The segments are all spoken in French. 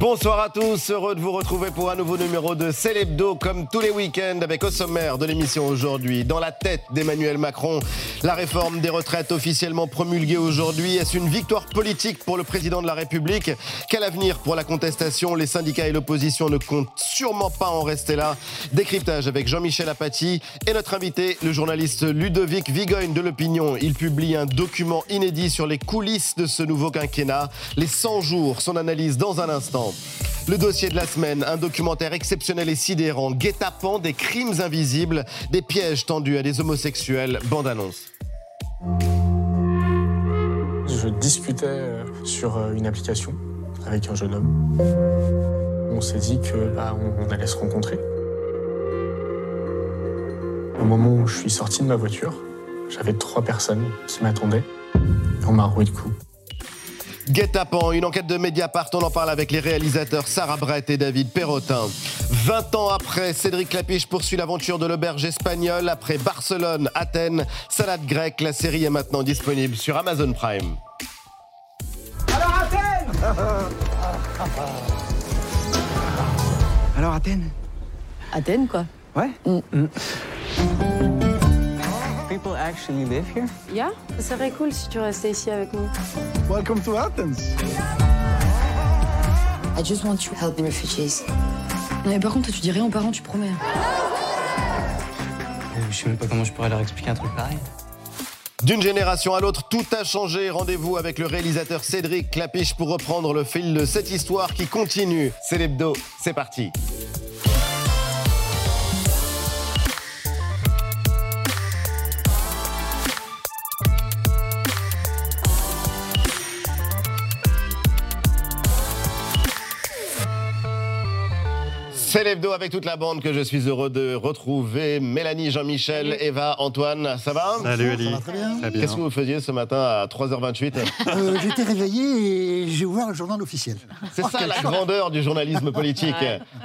Bonsoir à tous, heureux de vous retrouver pour un nouveau numéro de Célébdo comme tous les week-ends avec au sommaire de l'émission aujourd'hui. Dans la tête d'Emmanuel Macron, la réforme des retraites officiellement promulguée aujourd'hui. Est-ce une victoire politique pour le président de la République? Quel avenir pour la contestation? Les syndicats et l'opposition ne comptent sûrement pas en rester là. Décryptage avec Jean-Michel Apathy et notre invité, le journaliste Ludovic Vigogne de l'Opinion. Il publie un document inédit sur les coulisses de ce nouveau quinquennat, les 100 jours, son analyse dans un instant. Le dossier de la semaine, un documentaire exceptionnel et sidérant, guet-apens des crimes invisibles, des pièges tendus à des homosexuels, bande-annonce. Je discutais euh, sur euh, une application avec un jeune homme. On s'est dit que bah, on allait se rencontrer. Au moment où je suis sorti de ma voiture, j'avais trois personnes qui m'attendaient. On m'a roué de coups. Guet-apens, une enquête de Mediapart, on en parle avec les réalisateurs Sarah Brett et David Perrotin. 20 ans après, Cédric Clapiche poursuit l'aventure de l'auberge espagnole. Après Barcelone, Athènes, salade grecque, la série est maintenant disponible sur Amazon Prime. Alors Athènes Alors Athènes Athènes, quoi. Ouais Mm. People actually live here? Yeah, ça serait cool si tu restais ici avec nous. Welcome to Athens I just want to help the refugees. Non, mais par contre, toi, tu dis rien aux parents, tu promets. Euh, Je sais même pas comment je pourrais leur expliquer un truc pareil. D'une génération à l'autre, tout a changé. Rendez-vous avec le réalisateur Cédric Clapiche pour reprendre le fil de cette histoire qui continue. C'est l'hebdo, c'est parti. C'est l'hebdo avec toute la bande que je suis heureux de retrouver. Mélanie, Jean-Michel, Eva, Antoine, ça va Salut Ali. Ça va très bien. Qu'est-ce que vous faisiez ce matin à 3h28 Euh, J'étais réveillé et j'ai ouvert le journal officiel. C'est ça la grandeur du journalisme politique.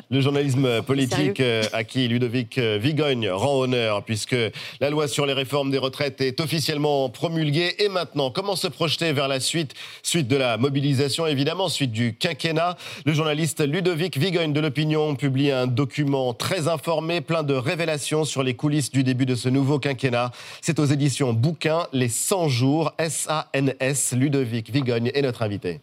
Le journalisme politique euh, à qui Ludovic euh, Vigogne rend honneur, puisque la loi sur les réformes des retraites est officiellement promulguée. Et maintenant, comment se projeter vers la suite? Suite de la mobilisation, évidemment, suite du quinquennat. Le journaliste Ludovic Vigogne de l'Opinion un document très informé, plein de révélations sur les coulisses du début de ce nouveau quinquennat. C'est aux éditions Bouquin, Les 100 jours, S-A-N-S. Ludovic Vigogne est notre invité.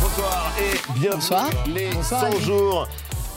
Bonsoir et bienvenue. Bonsoir. Les Bonsoir, 100 Ali. jours,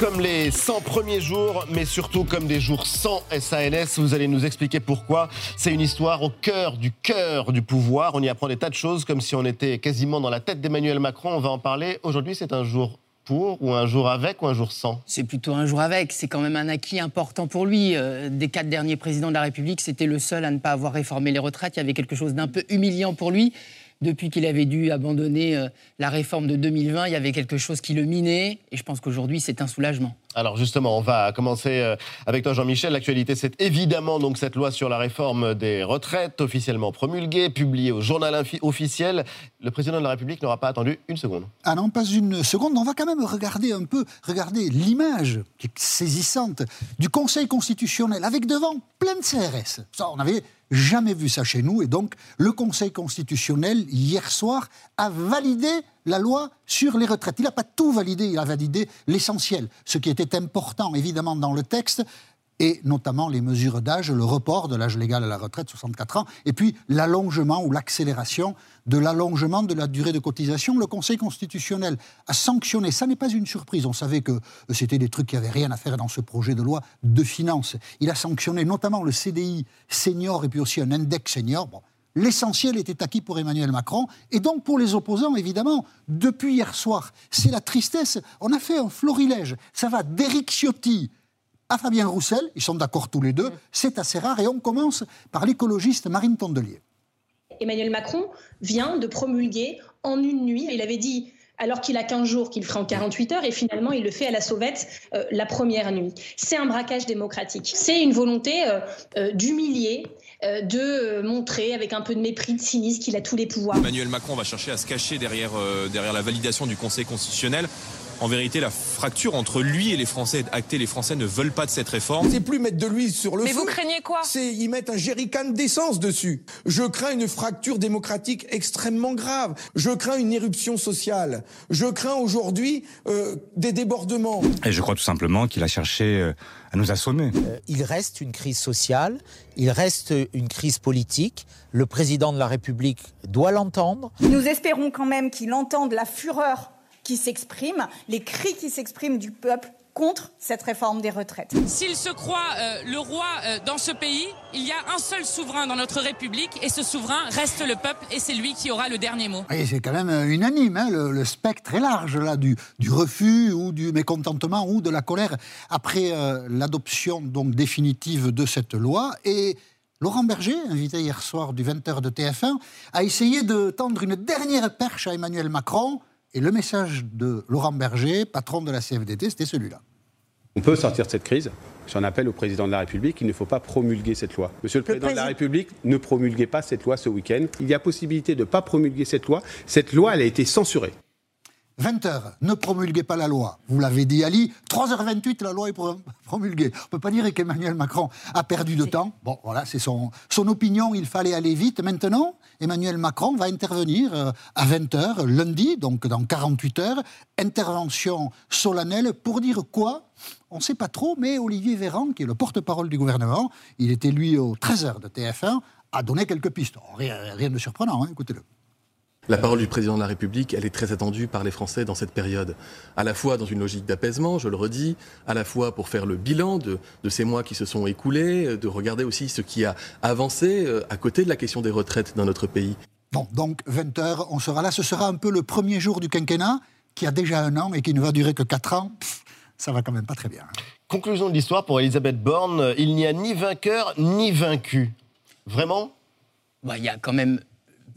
comme les 100 premiers jours, mais surtout comme des jours sans SANS. Vous allez nous expliquer pourquoi. C'est une histoire au cœur du cœur du pouvoir. On y apprend des tas de choses, comme si on était quasiment dans la tête d'Emmanuel Macron. On va en parler. Aujourd'hui, c'est un jour pour, ou un jour avec, ou un jour sans? C'est plutôt un jour avec. C'est quand même un acquis important pour lui. Euh, des quatre derniers présidents de la République, c'était le seul à ne pas avoir réformé les retraites. Il y avait quelque chose d'un peu humiliant pour lui. Depuis qu'il avait dû abandonner euh, la réforme de 2020, il y avait quelque chose qui le minait. Et je pense qu'aujourd'hui, c'est un soulagement. Alors justement, on va commencer euh, avec toi Jean-Michel. L'actualité, c'est évidemment donc cette loi sur la réforme des retraites, officiellement promulguée, publiée au journal officiel. Le président de la République n'aura pas attendu une seconde. Ah non, pas une seconde. On va quand même regarder un peu, regarder l'image qui est saisissante du Conseil constitutionnel avec devant plein de CRS. Ça, on n'avait jamais vu ça chez nous. Et donc, le Conseil constitutionnel, hier soir, a validé la loi sur les retraites. Il n'a pas tout validé, il a validé l'essentiel. Ce qui était important, évidemment, dans le texte, et notamment les mesures d'âge, le report de l'âge légal à la retraite, 64 ans, et puis l'allongement ou l'accélération de l'allongement de la durée de cotisation. Le Conseil constitutionnel a sanctionné, ça n'est pas une surprise, on savait que c'était des trucs qui n'avaient rien à faire dans ce projet de loi de finances. Il a sanctionné notamment le CDI senior et puis aussi un index senior. L'essentiel était acquis pour Emmanuel Macron. Et donc, pour les opposants, évidemment, depuis hier soir, c'est la tristesse. On a fait un florilège. Ça va d'Éric Ciotti à Fabien Roussel. Ils sont d'accord tous les deux. C'est assez rare. Et on commence par l'écologiste Marine Tondelier. Emmanuel Macron vient de promulguer en une nuit. Il avait dit alors qu'il a 15 jours qu'il le ferait en 48 heures et finalement il le fait à la sauvette euh, la première nuit. C'est un braquage démocratique. C'est une volonté euh, euh, d'humilier, euh, de montrer avec un peu de mépris, de cynisme qu'il a tous les pouvoirs. Emmanuel Macron va chercher à se cacher derrière, euh, derrière la validation du Conseil constitutionnel. En vérité, la fracture entre lui et les Français est actée. Les Français ne veulent pas de cette réforme. C'est plus mettre de l'huile sur le Mais feu. vous craignez quoi? C'est y mettre un jerrycan d'essence dessus. Je crains une fracture démocratique extrêmement grave. Je crains une éruption sociale. Je crains aujourd'hui euh, des débordements. Et je crois tout simplement qu'il a cherché euh, à nous assommer. Euh, il reste une crise sociale, il reste une crise politique. Le président de la République doit l'entendre. Nous espérons quand même qu'il entende la fureur qui s'exprime, les cris qui s'expriment du peuple contre cette réforme des retraites. S'il se croit euh, le roi euh, dans ce pays, il y a un seul souverain dans notre République et ce souverain reste le peuple et c'est lui qui aura le dernier mot. Et c'est quand même euh, unanime, hein, le, le, spectre est large là, du, du, refus ou du mécontentement ou de la colère après euh, l'adoption donc définitive de cette loi. Et Laurent Berger, invité hier soir du 20h de TF1, a essayé de tendre une dernière perche à Emmanuel Macron. Et le message de Laurent Berger, patron de la CFDT, c'était celui-là. On peut sortir de cette crise. J'en appelle au président de la République, il ne faut pas promulguer cette loi. Monsieur le, le président, président de la République, ne promulguez pas cette loi ce week-end. Il y a possibilité de ne pas promulguer cette loi. Cette loi, elle a été censurée. 20h, ne promulguez pas la loi. Vous l'avez dit, Ali. 3h28, la loi est promulguée. On ne peut pas dire qu'Emmanuel Macron a perdu de temps. Bon, voilà, c'est son, son opinion. Il fallait aller vite. Maintenant, Emmanuel Macron va intervenir euh, à 20h, lundi, donc dans 48 heures. Intervention solennelle pour dire quoi? On ne sait pas trop, mais Olivier Véran, qui est le porte-parole du gouvernement, il était lui au 13h de TF1, a donné quelques pistes. Rien, rien, de surprenant, hein, écoutez-le. La parole du président de la République, elle est très attendue par les Français dans cette période. À la fois dans une logique d'apaisement, je le redis, à la fois pour faire le bilan de, de, ces mois qui se sont écoulés, de regarder aussi ce qui a avancé à côté de la question des retraites dans notre pays. Bon, donc 20h, on sera là. Ce sera un peu le premier jour du quinquennat, qui a déjà un an et qui ne va durer que 4 ans. Pff, ça va quand même pas très bien. Conclusion de l'histoire pour Elisabeth Borne, il n'y a ni vainqueur ni vaincu. Vraiment? Bah, Il y a quand même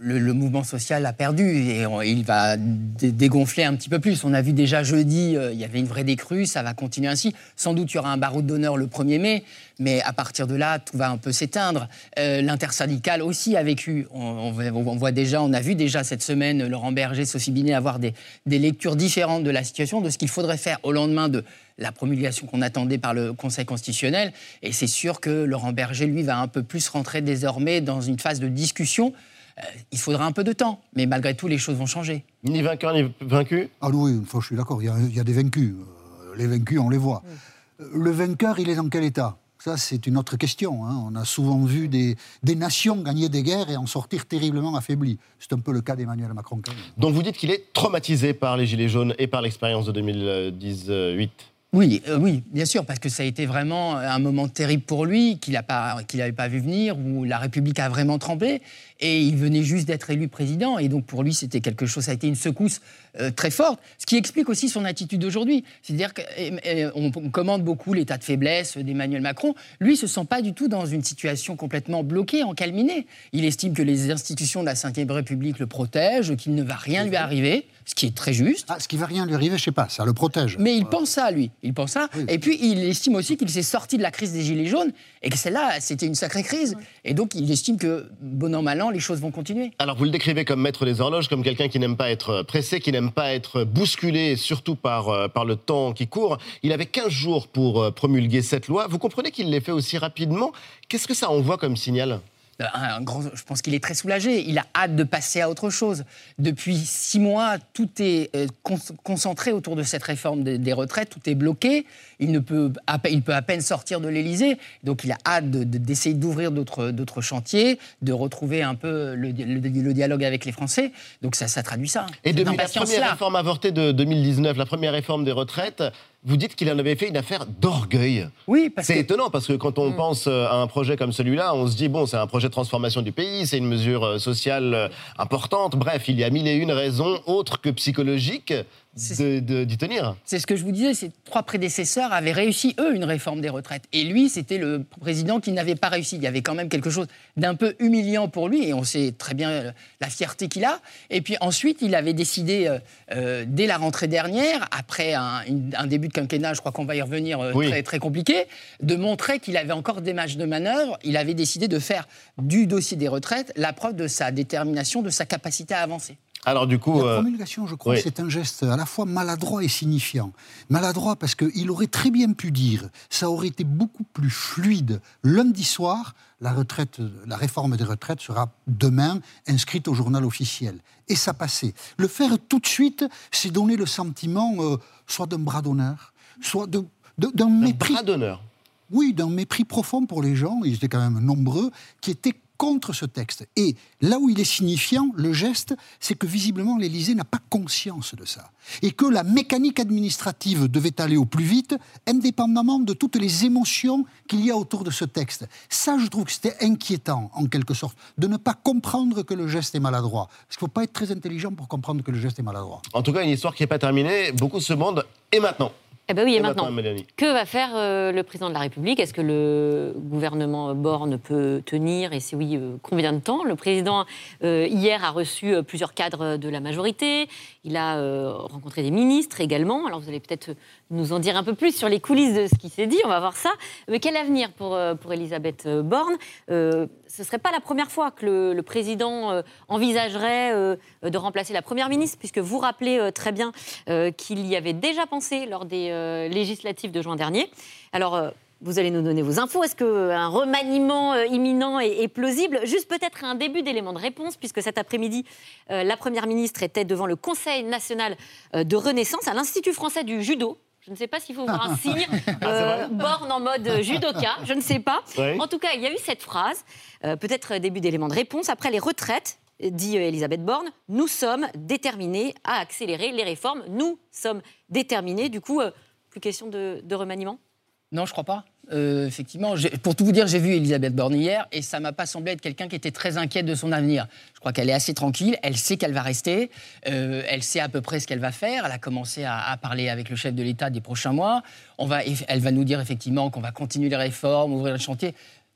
le, mouvement social a perdu et il va dé dégonfler un petit peu plus. On a vu déjà jeudi, euh, il y avait une vraie décrue, ça va continuer ainsi. Sans doute, il y aura un barreau d'honneur le 1er mai, mais à partir de là, tout va un peu s'éteindre. Euh, L'intersyndicale aussi a vécu. On, voit déjà, on a vu déjà cette semaine Laurent Berger, Sophie avoir des lectures différentes de la situation, de ce qu'il faudrait faire au lendemain de la promulgation qu'on attendait par le Conseil constitutionnel. Et c'est sûr que Laurent Berger, lui, va un peu plus rentrer désormais dans une phase de discussion. Euh, il faudra un peu de temps, mais malgré tout, les choses vont changer. Ni vainqueur, ni vaincu? Ah oui, une fois, je suis d'accord, il, il, y a des vaincus. Euh, les vaincus, on les voit. Oui. Le vainqueur, il est dans quel état? Ça, c'est une autre question. Hein. On a souvent vu des, des, nations gagner des guerres et en sortir terriblement affaiblies. C'est un peu le cas d'Emmanuel Macron. Quand même. Donc vous dites qu'il est traumatisé par les Gilets jaunes et par l'expérience de 2018 oui, euh, oui, bien sûr, parce que ça a été vraiment un moment terrible pour lui, qu'il n'avait pas, pas vu venir, où la République a vraiment tremblé, et il venait juste d'être élu président, et donc pour lui, c'était quelque chose, ça a été une secousse euh, très forte, ce qui explique aussi son attitude d'aujourd'hui. C'est-à-dire qu'on commande beaucoup l'état de faiblesse d'Emmanuel Macron. Lui, ne se sent pas du tout dans une situation complètement bloquée, encalminée. Il estime que les institutions de la Ve République le protègent, qu'il ne va rien lui arriver, ce qui est très juste. Ah, ce qui va rien lui arriver, je sais pas, ça le protège. Mais il pense ça, lui. Il pense ça. Oui. Et puis, il estime aussi qu'il s'est sorti de la crise des Gilets jaunes et que celle-là, c'était une sacrée crise. Et donc, il estime que, bon an, mal an, les choses vont continuer. Alors, vous le décrivez comme maître des horloges, comme quelqu'un qui n'aime pas être pressé, qui n'aime pas être bousculé, surtout par, euh, par le temps qui court. Il avait 15 jours pour euh, promulguer cette loi. Vous comprenez qu'il l'ait fait aussi rapidement Qu'est-ce que ça envoie comme signal? Un grand, je pense qu'il est très soulagé. Il a hâte de passer à autre chose. Depuis six mois, tout est euh, con concentré autour de cette réforme des, retraites. Tout est bloqué. Il, ne peut, à, il peut à peine sortir de l'Élysée. Donc il a hâte d'essayer de, d'ouvrir d'autres chantiers, de retrouver un peu le, le, le, dialogue avec les Français. Donc ça, ça traduit ça. Et depuis la première réforme avortée de 2019, la première réforme des retraites, vous dites qu'il en avait fait une affaire d'orgueil. Oui, parce C'est que... étonnant parce que quand on mmh. pense à un projet comme celui-là, on se dit bon, c'est un projet de transformation du pays, c'est une mesure sociale importante. Bref, il y a mille et une raisons autres que psychologiques d'y tenir. C'est ce que je vous disais, ces trois prédécesseurs avaient réussi, eux, une réforme des retraites. Et lui, c'était le président qui n'avait pas réussi. Il y avait quand même quelque chose d'un peu humiliant pour lui, et on sait très bien la fierté qu'il a. Et puis ensuite, il avait décidé, euh, euh, dès la rentrée dernière, après un, une, un, début de quinquennat, je crois qu'on va y revenir, euh, oui. très, très compliqué, de montrer qu'il avait encore des matchs de manœuvre. Il avait décidé de faire du dossier des retraites la preuve de sa détermination, de sa capacité à avancer. Alors du coup, la euh, promulgation, je crois oui. c'est un geste à la fois maladroit et signifiant. Maladroit parce qu'il aurait très bien pu dire, ça aurait été beaucoup plus fluide. Lundi soir, la retraite, la réforme des retraites sera demain inscrite au journal officiel. Et ça passait. Le faire tout de suite, c'est donner le sentiment euh, soit d'un bras d'honneur, soit de- de- d'un mépris. bras d'honneur. Oui, d'un mépris profond pour les gens, ils étaient quand même nombreux, qui étaient contre ce texte. Et là où il est signifiant, le geste, c'est que visiblement l'Élysée n'a pas conscience de ça. Et que la mécanique administrative devait aller au plus vite, indépendamment de toutes les émotions qu'il y a autour de ce texte. Ça, je trouve que c'était inquiétant, en quelque sorte, de ne pas comprendre que le geste est maladroit. Parce qu'il ne faut pas être très intelligent pour comprendre que le geste est maladroit. En tout cas, une histoire qui n'est pas terminée. Beaucoup se demandent. Et maintenant? Eh ben oui, et maintenant, Mélanie que va faire euh, le président de la République? Est-ce que le gouvernement Borne peut tenir? Et si oui, euh, combien de temps? Le président, euh, hier, a reçu plusieurs cadres de la majorité. Il a rencontré des ministres également. Alors, vous allez peut-être nous en dire un peu plus sur les coulisses de ce qui s'est dit. On va voir ça. Mais quel avenir pour, pour Elisabeth Borne? Ce ne serait pas la première fois que le, le président envisagerait de remplacer la première ministre, puisque vous rappelez très bien qu'il y avait déjà pensé lors des euh, législatives de juin dernier. Alors, euh, vous allez nous donner vos infos. Est-ce qu'un remaniement euh, imminent est, est plausible? Juste peut-être un début d'élément de réponse, puisque cet après-midi, euh, la Première ministre était devant le Conseil national euh, de renaissance à l'Institut français du judo. Je ne sais pas s'il faut voir un signe. Euh, borne en mode judoka, je ne sais pas. Oui. En tout cas, il y a eu cette phrase, euh, peut-être début d'élément de réponse. Après les retraites, dit euh, Elisabeth Borne, nous sommes déterminés à accélérer les réformes. Nous sommes déterminés. Du coup, euh, plus question de, remaniement? Non, je crois pas. Euh, effectivement, pour tout vous dire, j'ai vu Elisabeth Borne hier et ça m'a pas semblé être quelqu'un qui était très inquiète de son avenir. Je crois qu'elle est assez tranquille, elle sait qu'elle va rester, elle sait à peu près ce qu'elle va faire. Elle a commencé à, à parler avec le chef de l'État des prochains mois. On va, elle va nous dire effectivement qu'on va continuer les réformes, ouvrir le chantier.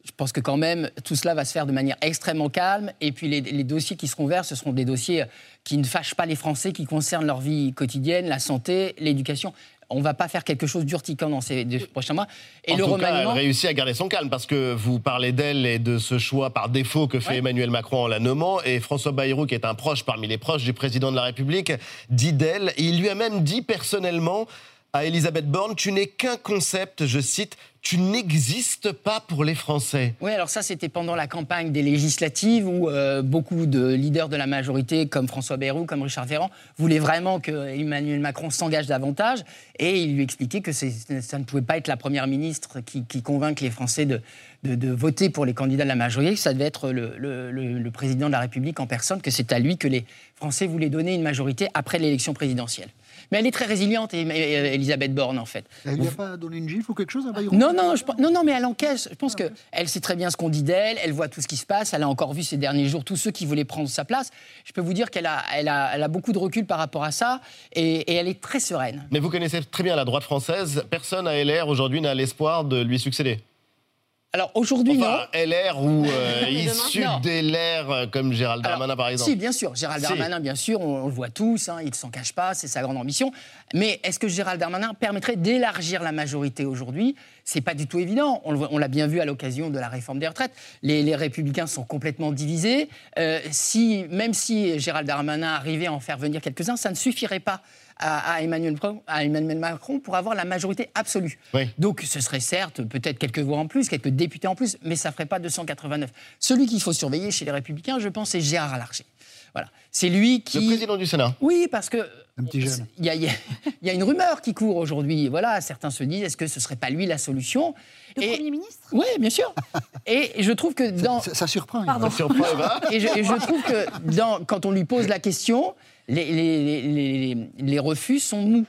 Je pense que quand même, tout cela va se faire de manière extrêmement calme. Et puis les, les dossiers qui seront verts, ce seront des dossiers qui ne fâchent pas les Français, qui concernent leur vie quotidienne, la santé, l'éducation. On ne va pas faire quelque chose d'urticant dans ces deux prochains mois. Et en le tout cas, remaniement. elle réussit à garder son calme parce que vous parlez d'elle et de ce choix par défaut que fait Emmanuel Macron en la nommant. Et François Bayrou, qui est un proche parmi les proches du président de la République, dit d'elle. Il lui a même dit personnellement à Elisabeth Borne Tu n'es qu'un concept, je cite, tu n'existes pas pour les Français. Oui, alors ça, c'était pendant la campagne des législatives où euh, beaucoup de leaders de la majorité, comme François Bayrou, comme Richard Ferrand, voulaient vraiment que Emmanuel Macron s'engage davantage. Et il lui expliquait que ça ne pouvait pas être la première ministre qui, qui convainque les Français de, voter pour les candidats de la majorité, que ça devait être le président de la République en personne, que c'est à lui que les Français voulaient donner une majorité après l'élection présidentielle. Mais elle est très résiliente, et- et- Elisabeth Borne, en fait. Elle lui a pas donné une gifle ou quelque chose à Bayrou Non, non, je, non, non, mais elle encaisse. Je pense qu'elle sait très bien ce qu'on dit d'elle, elle voit tout ce qui se passe, elle a encore vu ces derniers jours tous ceux qui voulaient prendre sa place. Je peux vous dire qu'elle a, elle a, elle a beaucoup de recul par rapport à ça et, et elle est très sereine. Mais vous connaissez très bien la droite française. Personne à LR aujourd'hui n'a l'espoir de lui succéder. Alors aujourd'hui, enfin, LR ou euh, issu non. des LR euh, comme Gérald Darmanin par exemple. Si, bien sûr. Gérald Si. Darmanin, bien sûr, on, on le voit tous, hein, il ne s'en cache pas, c'est sa grande ambition. Mais est-ce que Gérald Darmanin permettrait d'élargir la majorité aujourd'hui? C'est pas du tout évident. On l'a bien vu à l'occasion de la réforme des retraites. Les, les Républicains sont complètement divisés. Euh, si, même si Gérald Darmanin arrivait à en faire venir quelques-uns, ça ne suffirait pas à, à Emmanuel, Macron- à Emmanuel Macron pour avoir la majorité absolue. Donc ce serait certes peut-être quelques voix en plus, quelques députés en plus, mais ça ne ferait pas 289. Celui qu'il faut surveiller chez les Républicains, je pense, c'est Gérard Larcher. Voilà. C'est lui qui. Le président du Sénat. Oui, parce que. Un petit jeune. Il y, y y a une rumeur qui court aujourd'hui. Voilà, certains se disent est-ce que ce serait pas lui la solution? Le Premier ministre? Oui, bien sûr. Et je trouve que dans. Ça, ça surprend. Pardon. Ça surprend. Et je, et je trouve que dans- quand on lui pose la question, les, refus sont mous.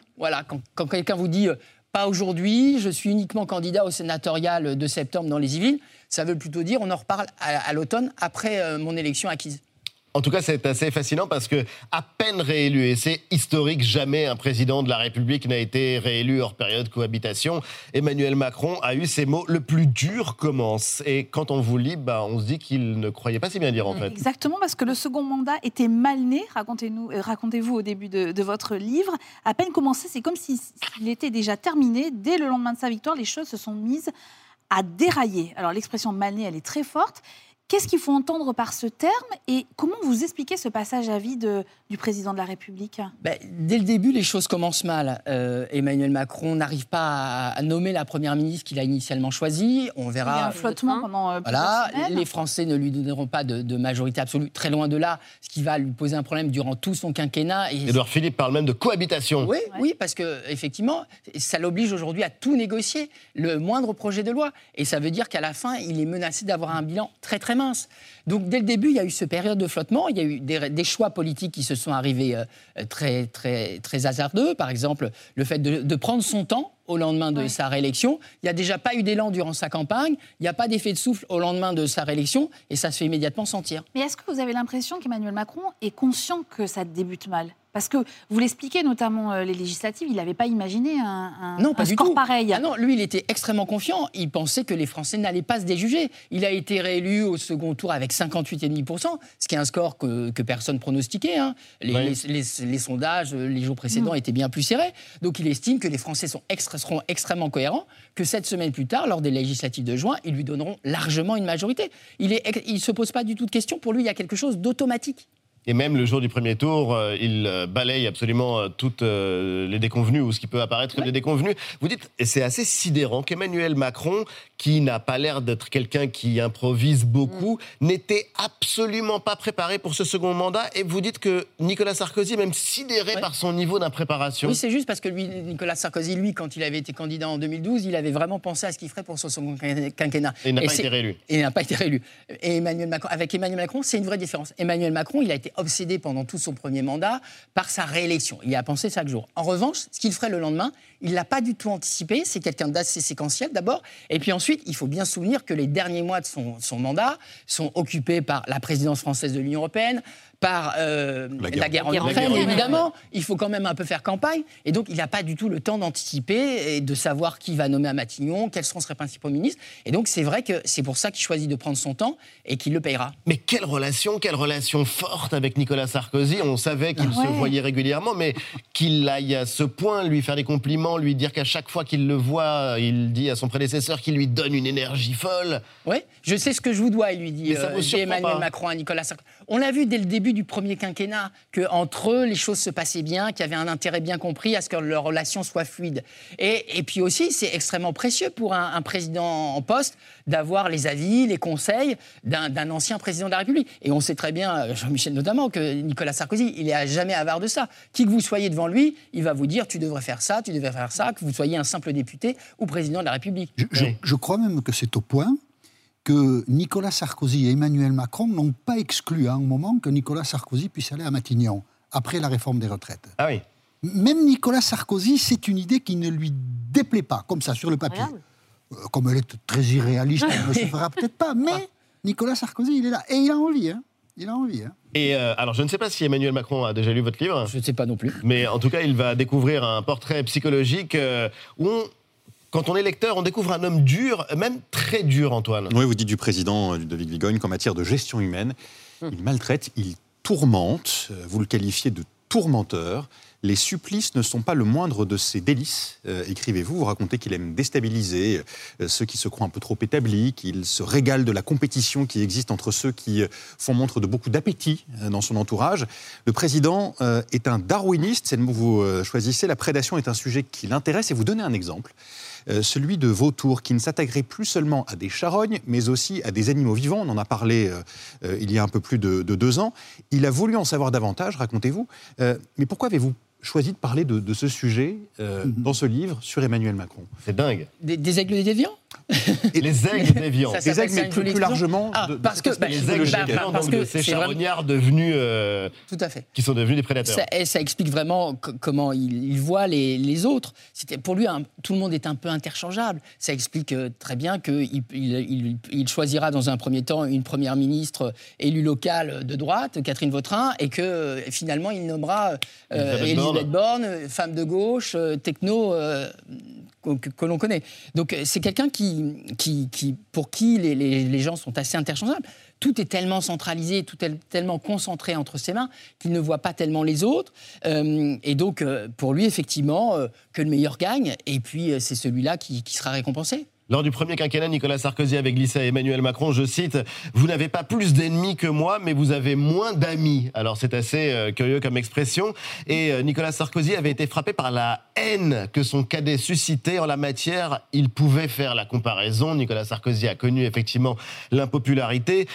Quand, quelqu'un vous dit euh, pas aujourd'hui, je suis uniquement candidat au sénatorial de septembre dans les Yvelines, ça veut plutôt dire on en reparle à, à l'automne après euh, mon élection acquise. En tout cas, c'est assez fascinant parce que à peine réélu, et c'est historique, jamais un président de la République n'a été réélu hors période cohabitation. Emmanuel Macron a eu ces mots le plus dur commence. Et quand on vous lit, bah, on se dit qu'il ne croyait pas si bien dire en fait. Exactement, parce que le second mandat était mal né, racontez-nous, euh, racontez-vous au début de, de votre livre. À peine commencé, c'est comme si- s'il était déjà terminé. Dès le lendemain de sa victoire, les choses se sont mises à dérailler. Alors l'expression mal né, elle est très forte. Qu'est-ce qu'il faut entendre par ce terme et comment vous expliquez ce passage à vide du président de la République? Ben, Dès le début, les choses commencent mal. Euh, Emmanuel Macron n'arrive pas à, nommer la première ministre qu'il a initialement choisie. On verra. Il y a un flottement pendant. Euh, voilà, les Français ne lui donneront pas de, majorité absolue, très loin de là, ce qui va lui poser un problème durant tout son quinquennat. Et Édouard Philippe parle même de cohabitation. Oui, oui, parce que effectivement, ça l'oblige aujourd'hui à tout négocier, le moindre projet de loi, et ça veut dire qu'à la fin, il est menacé d'avoir un bilan très très mince. Donc dès le début, il y a eu ce période de flottement, il y a eu des, choix politiques qui se sont arrivés euh, très, très, très hasardeux. Par exemple, le fait de, prendre son temps au lendemain de sa réélection. Il n'y a déjà pas eu d'élan durant sa campagne, il n'y a pas d'effet de souffle au lendemain de sa réélection, et ça se fait immédiatement sentir. Mais est-ce que vous avez l'impression qu'Emmanuel Macron est conscient que ça débute mal? Parce que vous l'expliquez, notamment euh, les législatives, il n'avait pas imaginé un, non, pas score pareil. Ah non, lui, il était extrêmement confiant. Il pensait que les Français n'allaient pas se déjuger. Il a été réélu au second tour avec 58,5%, ce qui est un score que, personne pronostiquait. Hein. Les, les, sondages, les jours précédents, mm. étaient bien plus serrés. Donc il estime que les Français sont seront extrêmement cohérents, que sept semaines plus tard, lors des législatives de juin, ils lui donneront largement une majorité. Il ne il se pose pas du tout de questions. Pour lui, il y a quelque chose d'automatique. Et même le jour du premier tour, euh, il euh, balaye absolument euh, toutes les déconvenues ou ce qui peut apparaître comme des déconvenues. Vous dites, et c'est assez sidérant, qu'Emmanuel Macron, qui n'a pas l'air d'être quelqu'un qui improvise beaucoup, mm. n'était absolument pas préparé pour ce second mandat. Et vous dites que Nicolas Sarkozy est même sidéré par son niveau d'impréparation. Oui, c'est juste parce que lui, Nicolas Sarkozy, lui, quand il avait été candidat en 2012, il avait vraiment pensé à ce qu'il ferait pour son second quinquennat. Et il n'a pas été réélu. Et il n'a pas été réélu. Et Emmanuel Macron, avec Emmanuel Macron, c'est une vraie différence. Emmanuel Macron, il a été obsédé pendant tout son premier mandat par sa réélection. Il y a pensé chaque jour. En revanche, ce qu'il ferait le lendemain, il ne l'a pas du tout anticipé. C'est quelqu'un d'assez séquentiel d'abord. Et puis ensuite, il faut bien souvenir que les derniers mois de son, son mandat sont occupés par la présidence française de l'Union européenne, par euh, la, guerre, en Ukraine, évidemment. Il faut quand même un peu faire campagne. Et donc, il n'a pas du tout le temps d'anticiper et de savoir qui va nommer à Matignon, quels seront ses principaux ministres. Et donc, c'est vrai que c'est pour ça qu'il choisit de prendre son temps et qu'il le payera. Mais quelle relation, quelle relation forte avec Nicolas Sarkozy. On savait qu'il se voyait régulièrement, mais qu'il aille à ce point lui faire des compliments, lui dire qu'à chaque fois qu'il le voit, il dit à son prédécesseur qu'il lui donne une énergie folle. Oui, je sais ce que je vous dois, il lui dit, euh, Emmanuel Macron à Nicolas Sarkozy. On l'a vu dès le début du premier quinquennat, qu'entre eux, les choses se passaient bien, qu'il y avait un intérêt bien compris à ce que leur relation soit fluide. Et, et puis aussi, c'est extrêmement précieux pour un, président en poste d'avoir les avis, les conseils d'un ancien président de la République. Et on sait très bien, Jean-Michel notamment, que Nicolas Sarkozy, il n'est jamais avare de ça. Qui que vous soyez devant lui, il va vous dire tu devrais faire ça, tu devrais faire ça, que vous soyez un simple député ou président de la République. je crois même que c'est au point que Nicolas Sarkozy et Emmanuel Macron n'ont pas exclu à un moment que Nicolas Sarkozy puisse aller à Matignon, après la réforme des retraites. Ah oui. Même Nicolas Sarkozy, c'est une idée qui ne lui déplaît pas, comme ça, sur le papier. Euh, comme elle est très irréaliste, elle ne se fera peut-être pas, mais Nicolas Sarkozy, il est là. Et il a envie, hein. Il a envie. Hein. Et euh, alors, je ne sais pas si Emmanuel Macron a déjà lu votre livre. Je ne sais pas non plus. Mais en tout cas, il va découvrir un portrait psychologique euh, où on quand on est lecteur, on découvre un homme dur, même très dur, Antoine. Oui, vous dites du président de Vigogne qu'en matière de gestion humaine, hum. il maltraite, il tourmente, euh, vous le qualifiez de tourmenteur. Les supplices ne sont pas le moindre de ses délices, euh, écrivez-vous. Vous racontez qu'il aime déstabiliser euh, ceux qui se croient un peu trop établis, qu'il se régale de la compétition qui existe entre ceux qui font montre de beaucoup d'appétit dans son entourage. Le président est un darwiniste, c'est le mot que vous choisissez. La prédation est un sujet qui l'intéresse et vous donnez un exemple. Euh, celui de vautours, qui ne s'attaquerait plus seulement à des charognes, mais aussi à des animaux vivants. On en a parlé euh, euh, il y a un peu plus de, de, deux ans. Il a voulu en savoir davantage, racontez-vous. mais pourquoi avez-vous choisi de parler de, ce sujet mhm. dans ce livre sur Emmanuel Macron? C'est dingue. Des, des aigles des déviants et les aigles déviants. les aigles, mais plus, largement. Ah, parce que, bah, les aigles déviants, parce que ces charognards devenus. Euh, Tout à fait. Qui sont devenus des prédateurs. Ça, et ça explique vraiment comment il, voit les, les autres. Pour lui, tout le monde est un peu interchangeable. Ça explique euh, très bien qu'il il, il, choisira dans un premier temps une première ministre élue locale de droite, Catherine Vautrin, et que euh, finalement il nommera Elisabeth Borne, femme de gauche, techno que, l'on connaît. Donc euh, c'est quelqu'un qui, qui, pour qui les, gens sont assez interchangeables. Tout est tellement centralisé, tout est tellement concentré entre ses mains qu'il ne voit pas tellement les autres. Euh, et donc, euh, pour lui, effectivement, que le meilleur gagne. Et puis, c'est celui-là qui, qui, sera récompensé. Lors du premier quinquennat, Nicolas Sarkozy avait glissé à Emmanuel Macron, je cite, Vous n'avez pas plus d'ennemis que moi, mais vous avez moins d'amis. Alors c'est assez euh, curieux comme expression. Et euh, Nicolas Sarkozy avait été frappé par la haine que son cadet suscitait en la matière. Il pouvait faire la comparaison. Nicolas Sarkozy a connu effectivement l'impopularité.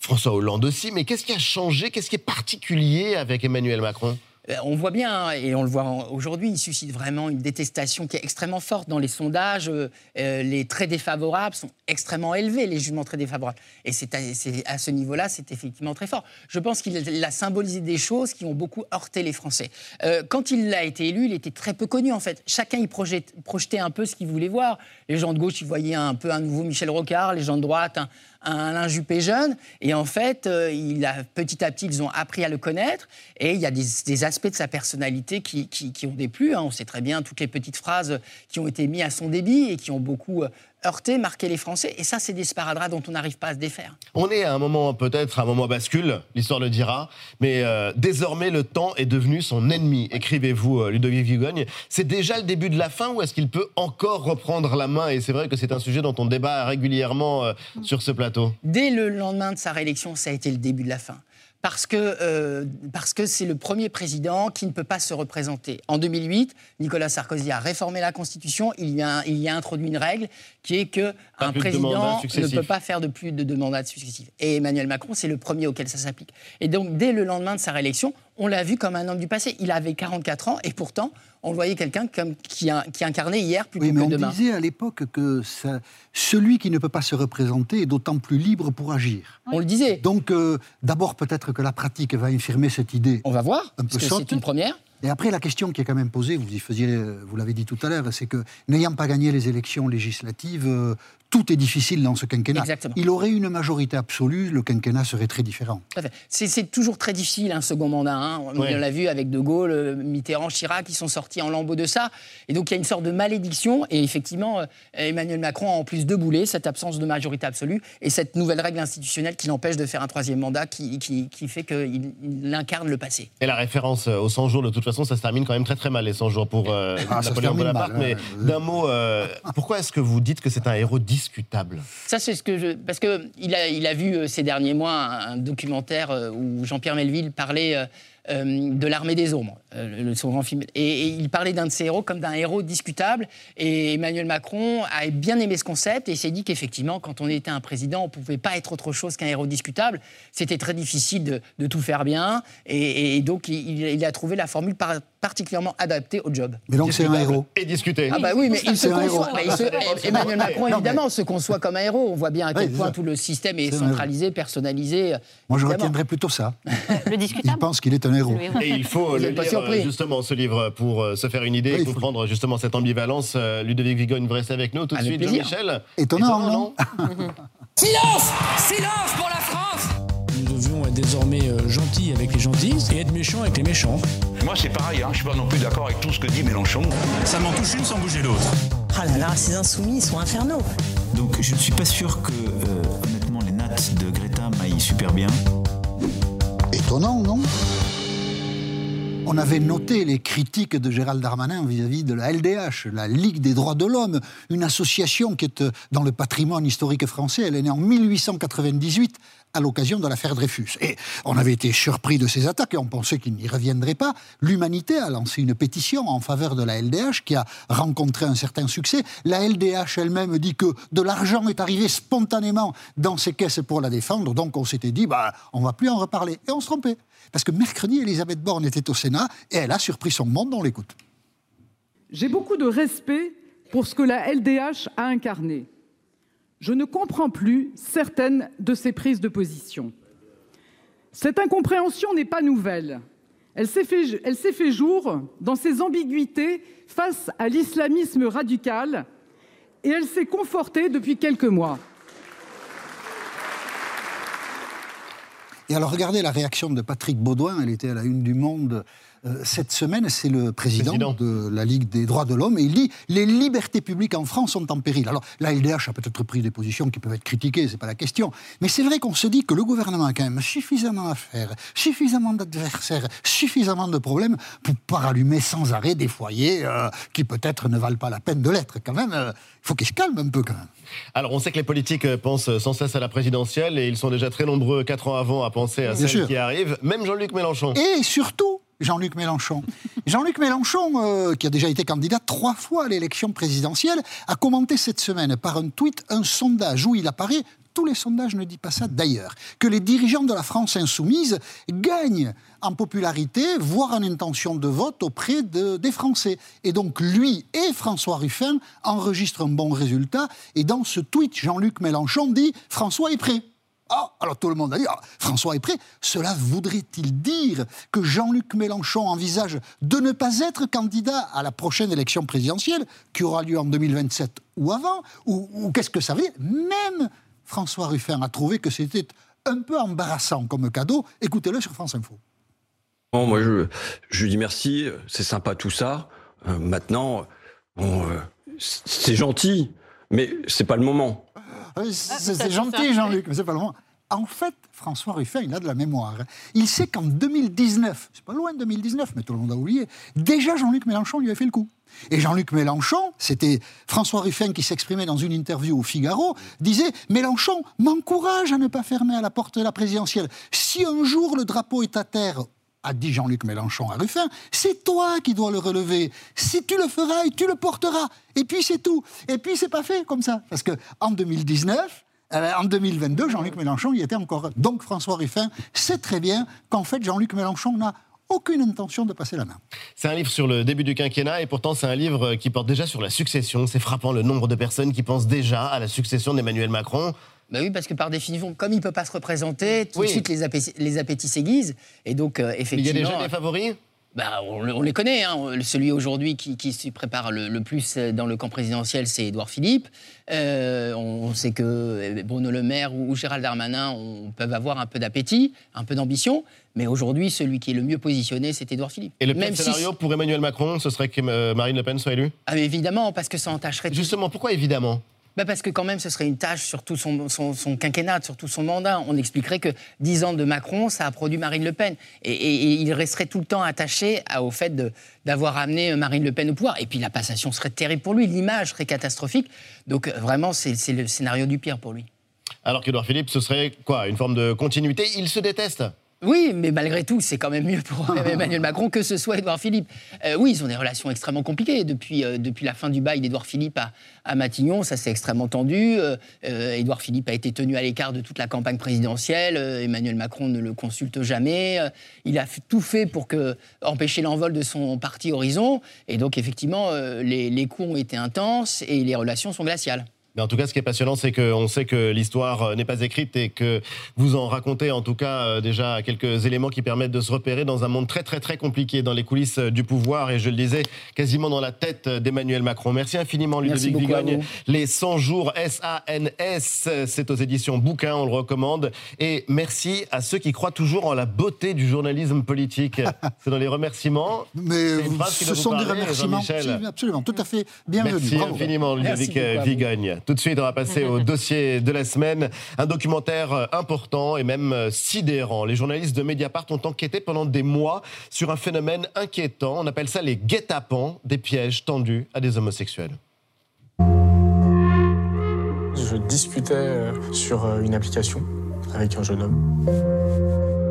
François Hollande aussi. Mais qu'est-ce qui a changé? Qu'est-ce qui est particulier avec Emmanuel Macron? On voit bien, hein, et on le voit aujourd'hui, il suscite vraiment une détestation qui est extrêmement forte dans les sondages. Euh, euh, les traits défavorables sont extrêmement élevés, les jugements très défavorables. Et c'est à, ce niveau-là, c'est effectivement très fort. Je pense qu'il a symbolisé des choses qui ont beaucoup heurté les Français. quand il a été élu, il était très peu connu en fait. Chacun y projetait un peu ce qu'il voulait voir. Les gens de gauche, ils voyaient un peu un nouveau Michel Rocard, les gens de droite, un Alain Juppé jeune. Et en fait, euh, petit à petit, ils ont appris à le connaître. Et il y a des, aspects de sa personnalité qui, ont déplu. Hein. On sait très bien toutes les petites phrases qui ont été mises à son débit et qui ont beaucoup heurté, marqué les Français. Et ça, c'est des sparadraps dont on n'arrive pas à se défaire. On est à un moment, peut-être, un moment bascule, l'histoire le dira. Mais euh, désormais, le temps est devenu son ennemi. Écrivez-vous, euh, Ludovic Vigogne. C'est déjà le début de la fin ou est-ce qu'il peut encore reprendre la main? Et c'est vrai que c'est un sujet dont on débat régulièrement euh, sur ce plateau. Dès le lendemain de sa réélection, ça a été le début de la fin parce que euh, parce que c'est le premier président qui ne peut pas se représenter. En 2008, Nicolas Sarkozy a réformé la Constitution. Il y a, il y a introduit une règle qui est que un président ne peut pas faire de plus de deux mandats successifs. Et Emmanuel Macron, c'est le premier auquel ça s'applique. Et donc, dès le lendemain de sa réélection, on l'a vu comme un homme du passé. Il avait 44 ans et pourtant, on voyait quelqu'un qui, qui, incarnait hier plutôt oui, mais que demain. On disait à l'époque que ça, celui qui ne peut pas se représenter est d'autant plus libre pour agir. On le disait. Donc, euh, d'abord, peut-être que la pratique va infirmer cette idée. On va voir, un parce que c'est une première. Et après, la question qui est quand même posée, vous y faisiez, vous l'avez dit tout à l'heure, c'est que n'ayant pas gagné les élections législatives, euh, tout est difficile dans ce quinquennat. Exactement. Il aurait une majorité absolue, le quinquennat serait très différent. C'est toujours très difficile un second mandat. Hein. On l'a vu avec De Gaulle, euh, Mitterrand, Chirac, qui sont sortis en lambeaux de ça. Et donc il y a une sorte de malédiction. Et effectivement, euh, Emmanuel Macron a en plus de bouler cette absence de majorité absolue et cette nouvelle règle institutionnelle qui l'empêche de faire un troisième mandat qui, qui, fait qu'il incarne le passé. Et la référence aux 100 jours, de toute façon, ça se termine quand même très très mal, les 100 jours pour euh, ah, Napoléon Bonaparte. mais d'un mot, pourquoi est-ce que vous dites que c'est un héros Ça, c'est ce que je. Parce qu'il a, il a vu euh, ces derniers mois un, documentaire euh, où Jean-Pierre Melville parlait euh, de l'armée des ombres, le, son grand film. Et, il parlait d'un de ses héros comme d'un héros discutable. Et Emmanuel Macron a bien aimé ce concept et s'est dit qu'effectivement, quand on était un président, on ne pouvait pas être autre chose qu'un héros discutable. C'était très difficile de, tout faire bien. Et, donc, il, a trouvé la formule par, particulièrement adapté au job. Mais donc c'est un héros. Et discuter. Ah bah oui, mais il se conçoit. Emmanuel Macron, évidemment, se conçoit comme un héros. On voit bien à quel point tout le système est, centralisé, personnalisé. Moi, je retiendrai plutôt ça. le discutable. Il pense qu'il est un héros. Et il faut le lire, justement, ce livre, pour euh, se faire une idée et comprendre justement cette ambivalence. Euh, Ludovic Vigogne vous avec nous tout de suite, Jean-Michel. Étonnant, non Silence Silence pour la France Nous devions être désormais euh, gentils avec les gentils et être méchants avec les méchants. Moi, c'est pareil, hein. je suis pas non plus d'accord avec tout ce que dit Mélenchon. Ça m'en touche une sans bouger l'autre. Ah là là, ces insoumis, ils sont infernaux. Donc, je ne suis pas sûr que, euh, honnêtement, les nattes de Greta m'aillent super bien. Étonnant, non? On avait noté les critiques de Gérald Darmanin vis-à-vis de la LDH, la Ligue des droits de l'homme, une association qui est dans le patrimoine historique français. Elle est née en 1898 à l'occasion de l'affaire Dreyfus. Et on avait été surpris de ces attaques et on pensait qu'il n'y reviendrait pas. L'humanité a lancé une pétition en faveur de la LDH qui a rencontré un certain succès. La LDH elle-même dit que de l'argent est arrivé spontanément dans ses caisses pour la défendre. Donc on s'était dit, bah, on va plus en reparler. Et on se trompait. Parce que mercredi, Elisabeth Borne était au Sénat et elle a surpris son monde. On l'écoute. J'ai beaucoup de respect pour ce que la LDH a incarné je ne comprends plus certaines de ses prises de position. Cette incompréhension n'est pas nouvelle. Elle s'est fait, jour dans ses ambiguïtés face à l'islamisme radical et elle s'est confortée depuis quelques mois. Et alors regardez la réaction de Patrick Baudouin, elle était à la une du Monde cette semaine, c'est le président, de la Ligue des droits de l'homme, et il dit les libertés publiques en France sont en péril. Alors la LDH a peut-être pris des positions qui peuvent être critiquées, c'est pas la question, mais c'est vrai qu'on se dit que le gouvernement a quand même suffisamment à faire, suffisamment d'adversaires, suffisamment de problèmes pour pas rallumer sans arrêt des foyers euh, qui peut-être ne valent pas la peine de l'être. Quand même, euh, il faut qu'ils se calment un peu quand même. Alors, on sait que les politiques pensent sans cesse à la présidentielle et ils sont déjà très nombreux, quatre ans avant, à penser à celle qui arrive. Même Jean-Luc Mélenchon. Et surtout, Jean-Luc Mélenchon. Jean-Luc Mélenchon, euh, qui a déjà été candidat trois fois à l'élection présidentielle, a commenté cette semaine par un tweet un sondage où il apparaît tous les sondages ne disent pas ça d'ailleurs, que les dirigeants de la France insoumise gagnent en popularité, voire en intention de vote auprès des Français. Et donc lui et François Ruffin enregistrent un bon résultat. Et dans ce tweet, Jean-Luc Mélenchon dit François est prêt. Ah, alors tout le monde a dit, ah, François est prêt. Cela voudrait-il dire que Jean-Luc Mélenchon envisage de ne pas être candidat à la prochaine élection présidentielle, qui aura lieu en 2027 ou avant Ou, qu'est-ce que ça veut dire? Même François Ruffin a trouvé que c'était un peu embarrassant comme cadeau. Écoutez-le sur France Info. Bon, moi, je, je dis merci, c'est sympa tout ça. Euh, maintenant, euh, c'est gentil, mais c'est pas le moment. Ah, c'est gentil, Jean-Luc, mais c'est pas le moment. En fait, François Ruffin, il a de la mémoire. Il sait qu'en 2019, c'est pas loin de 2019, mais tout le monde a oublié, déjà Jean-Luc Mélenchon lui avait fait le coup. Et Jean-Luc Mélenchon, c'était François Ruffin qui s'exprimait dans une interview au Figaro, disait Mélenchon m'encourage à ne pas fermer à la porte de la présidentielle. Si un jour le drapeau est à terre a dit Jean-Luc Mélenchon à Ruffin, c'est toi qui dois le relever. Si tu le feras et tu le porteras. Et puis c'est tout. Et puis c'est pas fait comme ça. Parce qu'en 2019, euh, en 2022, Jean-Luc Mélenchon y était encore. Donc François Ruffin sait très bien qu'en fait Jean-Luc Mélenchon n'a aucune intention de passer la main. C'est un livre sur le début du quinquennat et pourtant c'est un livre qui porte déjà sur la succession. C'est frappant le nombre de personnes qui pensent déjà à la succession d'Emmanuel Macron. Bah oui, parce que par définition, comme il ne peut pas se représenter, tout de suite les, appétits, les appétits s'aiguisent. Et donc, effectivement. il y a déjà des favoris? bah, on, les connaît. Hein. Celui aujourd'hui qui, qui se prépare le, plus dans le camp présidentiel, c'est Édouard Philippe. Euh, on, sait que eh, Bruno Le Maire ou, Gérald Darmanin peuvent avoir un peu d'appétit, un peu d'ambition. Mais aujourd'hui, celui qui est le mieux positionné, c'est Édouard Philippe. Et le même scénario pour Emmanuel Macron, ce serait que euh, Marine Le Pen soit élue? Ah, Évidemment, parce que ça entacherait. Justement, pourquoi évidemment? Bah parce que quand même, ce serait une tâche sur tout son, son, quinquennat, sur tout son mandat. On expliquerait que dix ans de Macron, ça a produit Marine Le Pen. Et, il resterait tout le temps attaché au fait d'avoir amené Marine Le Pen au pouvoir. Et puis la passation serait terrible pour lui, l'image serait catastrophique. Donc vraiment, c'est le scénario du pire pour lui. Alors qu'Edouard Philippe, ce serait quoi? Une forme de continuité? Il se déteste? Oui, mais malgré tout, c'est quand même mieux pour Emmanuel Macron que ce soit Édouard Philippe. Euh, oui, ils ont des relations extrêmement compliquées. Depuis, euh, depuis la fin du bail d'Édouard Philippe à, à, Matignon, ça s'est extrêmement tendu. Euh, Édouard Philippe a été tenu à l'écart de toute la campagne présidentielle. Emmanuel Macron ne le consulte jamais. il a tout fait pour que, empêcher l'envol de son parti Horizon. Et donc, effectivement, les, les coups ont été intenses et les relations sont glaciales. Mais en tout cas, ce qui est passionnant, c'est qu'on sait que l'histoire euh, n'est pas écrite et que vous en racontez en tout cas euh, déjà quelques éléments qui permettent de se repérer dans un monde très très très compliqué, dans les coulisses euh, du pouvoir et je le disais, quasiment dans la tête d'Emmanuel Macron. Merci infiniment Ludovic Vigogne. Les 100 jours S-A-N-S, c'est aux éditions Bouquin, on le recommande. Et merci à ceux qui croient toujours en la beauté du journalisme politique. c'est dans les remerciements. Mais ce sont des remerciements. Absolument, tout à fait bienvenue. Merci infiniment Ludovic Vigogne. Tout de suite, on va passer au dossier de la semaine. Un documentaire euh, important et même euh, sidérant. Les journalistes de Mediapart ont enquêté pendant des mois sur un phénomène inquiétant. On appelle ça les guet-apens, des pièges tendus à des homosexuels. Je discutais euh, sur une application avec un jeune homme.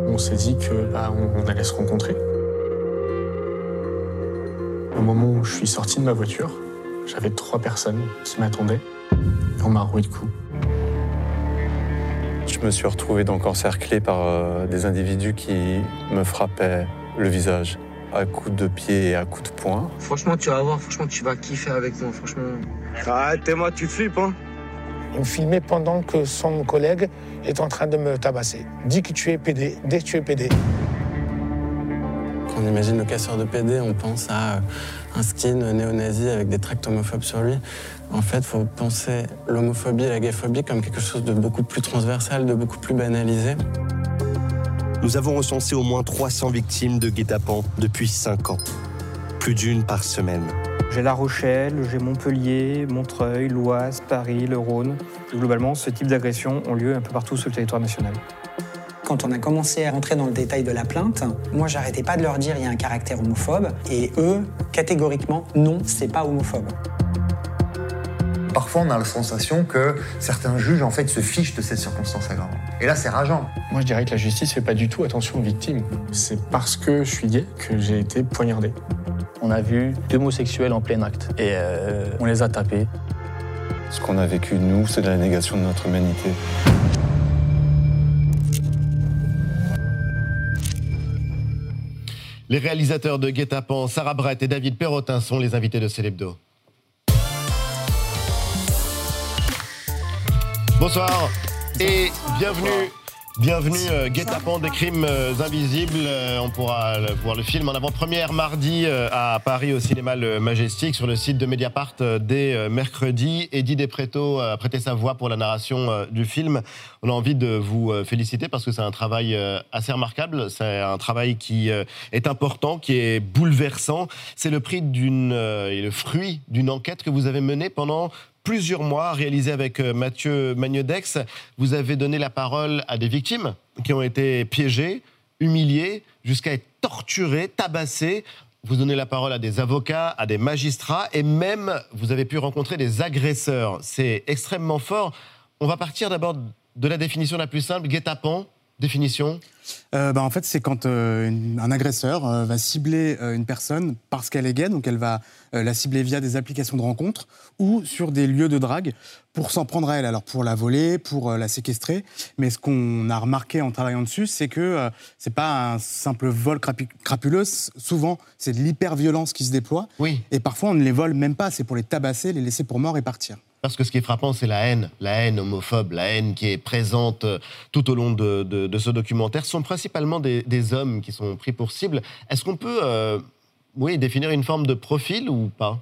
On s'est dit que bah, on allait se rencontrer. Au moment où je suis sorti de ma voiture, j'avais trois personnes qui m'attendaient. On m'a roué de coups. Je me suis retrouvé donc encerclé par euh, des individus qui me frappaient le visage à coups de pied et à coups de poing. Franchement, tu vas voir, franchement, tu vas kiffer avec moi, franchement. Arrête-moi, tu flippes, hein Il me filmait pendant que son collègue est en train de me tabasser. Dis que tu es PD, dès que tu es PD. Quand on imagine le casseur de PD, on pense à un skin néo-nazi avec des tracts homophobes sur lui. En fait, il faut penser l'homophobie et la gayphobie comme quelque chose de beaucoup plus transversal, de beaucoup plus banalisé. nous avons recensé au moins 300 victimes de guet-apens depuis 5 ans. Plus d'une par semaine. J'ai La Rochelle, j'ai Montpellier, Montreuil, l'Oise, Paris, le Rhône. Globalement, ce type d'agressions ont lieu un peu partout sur le territoire national. Quand on a commencé à rentrer dans le détail de la plainte, moi j'arrêtais pas de leur dire il y a un caractère homophobe et eux, catégoriquement, non, c'est pas homophobe. Parfois, on a la sensation que certains juges en fait se fichent de cette circonstance aggravante. Et là, c'est rageant. Moi, je dirais que la justice fait pas du tout attention aux victimes. C'est parce que je suis gay que j'ai été poignardé. On a vu deux homosexuels en plein acte et euh, on les a tapés. Ce qu'on a vécu, nous, c'est de la négation de notre humanité. Les réalisateurs de Guet-apens, Sarah Brett et David Perrotin sont les invités de Célébdo. Bonsoir et bienvenue. Bienvenue, euh, Guet-apens des crimes euh, invisibles. Euh, on pourra le- voir le film en avant-première mardi euh, à Paris au cinéma Le Majestic sur le site de Mediapart euh, dès mercredi. Eddie Despreto a prêté sa voix pour la narration du film. On a envie de vous féliciter parce que c'est un travail assez remarquable. C'est un travail qui est important, qui est bouleversant. C'est le prix d'une et le fruit d'une enquête que vous avez menée pendant plusieurs mois, réalisée avec euh, Mathieu Magnodex. Vous avez donné la parole à des victimes qui ont été piégées, humiliées, jusqu'à être torturées, tabassées. Vous donnez la parole à des avocats, à des magistrats, et même vous avez pu rencontrer des agresseurs. C'est extrêmement fort. On va partir d'abord de la définition la plus simple, guet-apens, définition. Euh, bah, en fait, c'est quand euh, une- un agresseur euh, va cibler une personne parce qu'elle est gay, donc elle va la cibler via des applications de rencontres ou sur des lieux de drague pour s'en prendre à elle. Alors pour la voler, pour la séquestrer. Mais ce qu'on a remarqué en travaillant dessus, c'est que c'est pas un simple vol crapu- crapuleux. Souvent, c'est de l'hyper-violence qui se déploie. Oui. Et parfois, on ne les vole même pas. C'est pour les tabasser, les laisser pour morts et partir. Parce que ce qui est frappant, c'est la haine, la haine homophobe, la haine qui est présente euh, tout au long de, de- de ce documentaire. Ce sont principalement des, des hommes qui sont pris pour cible. Est-ce qu'on peut, euh, oui, définir une forme de profil ou pas?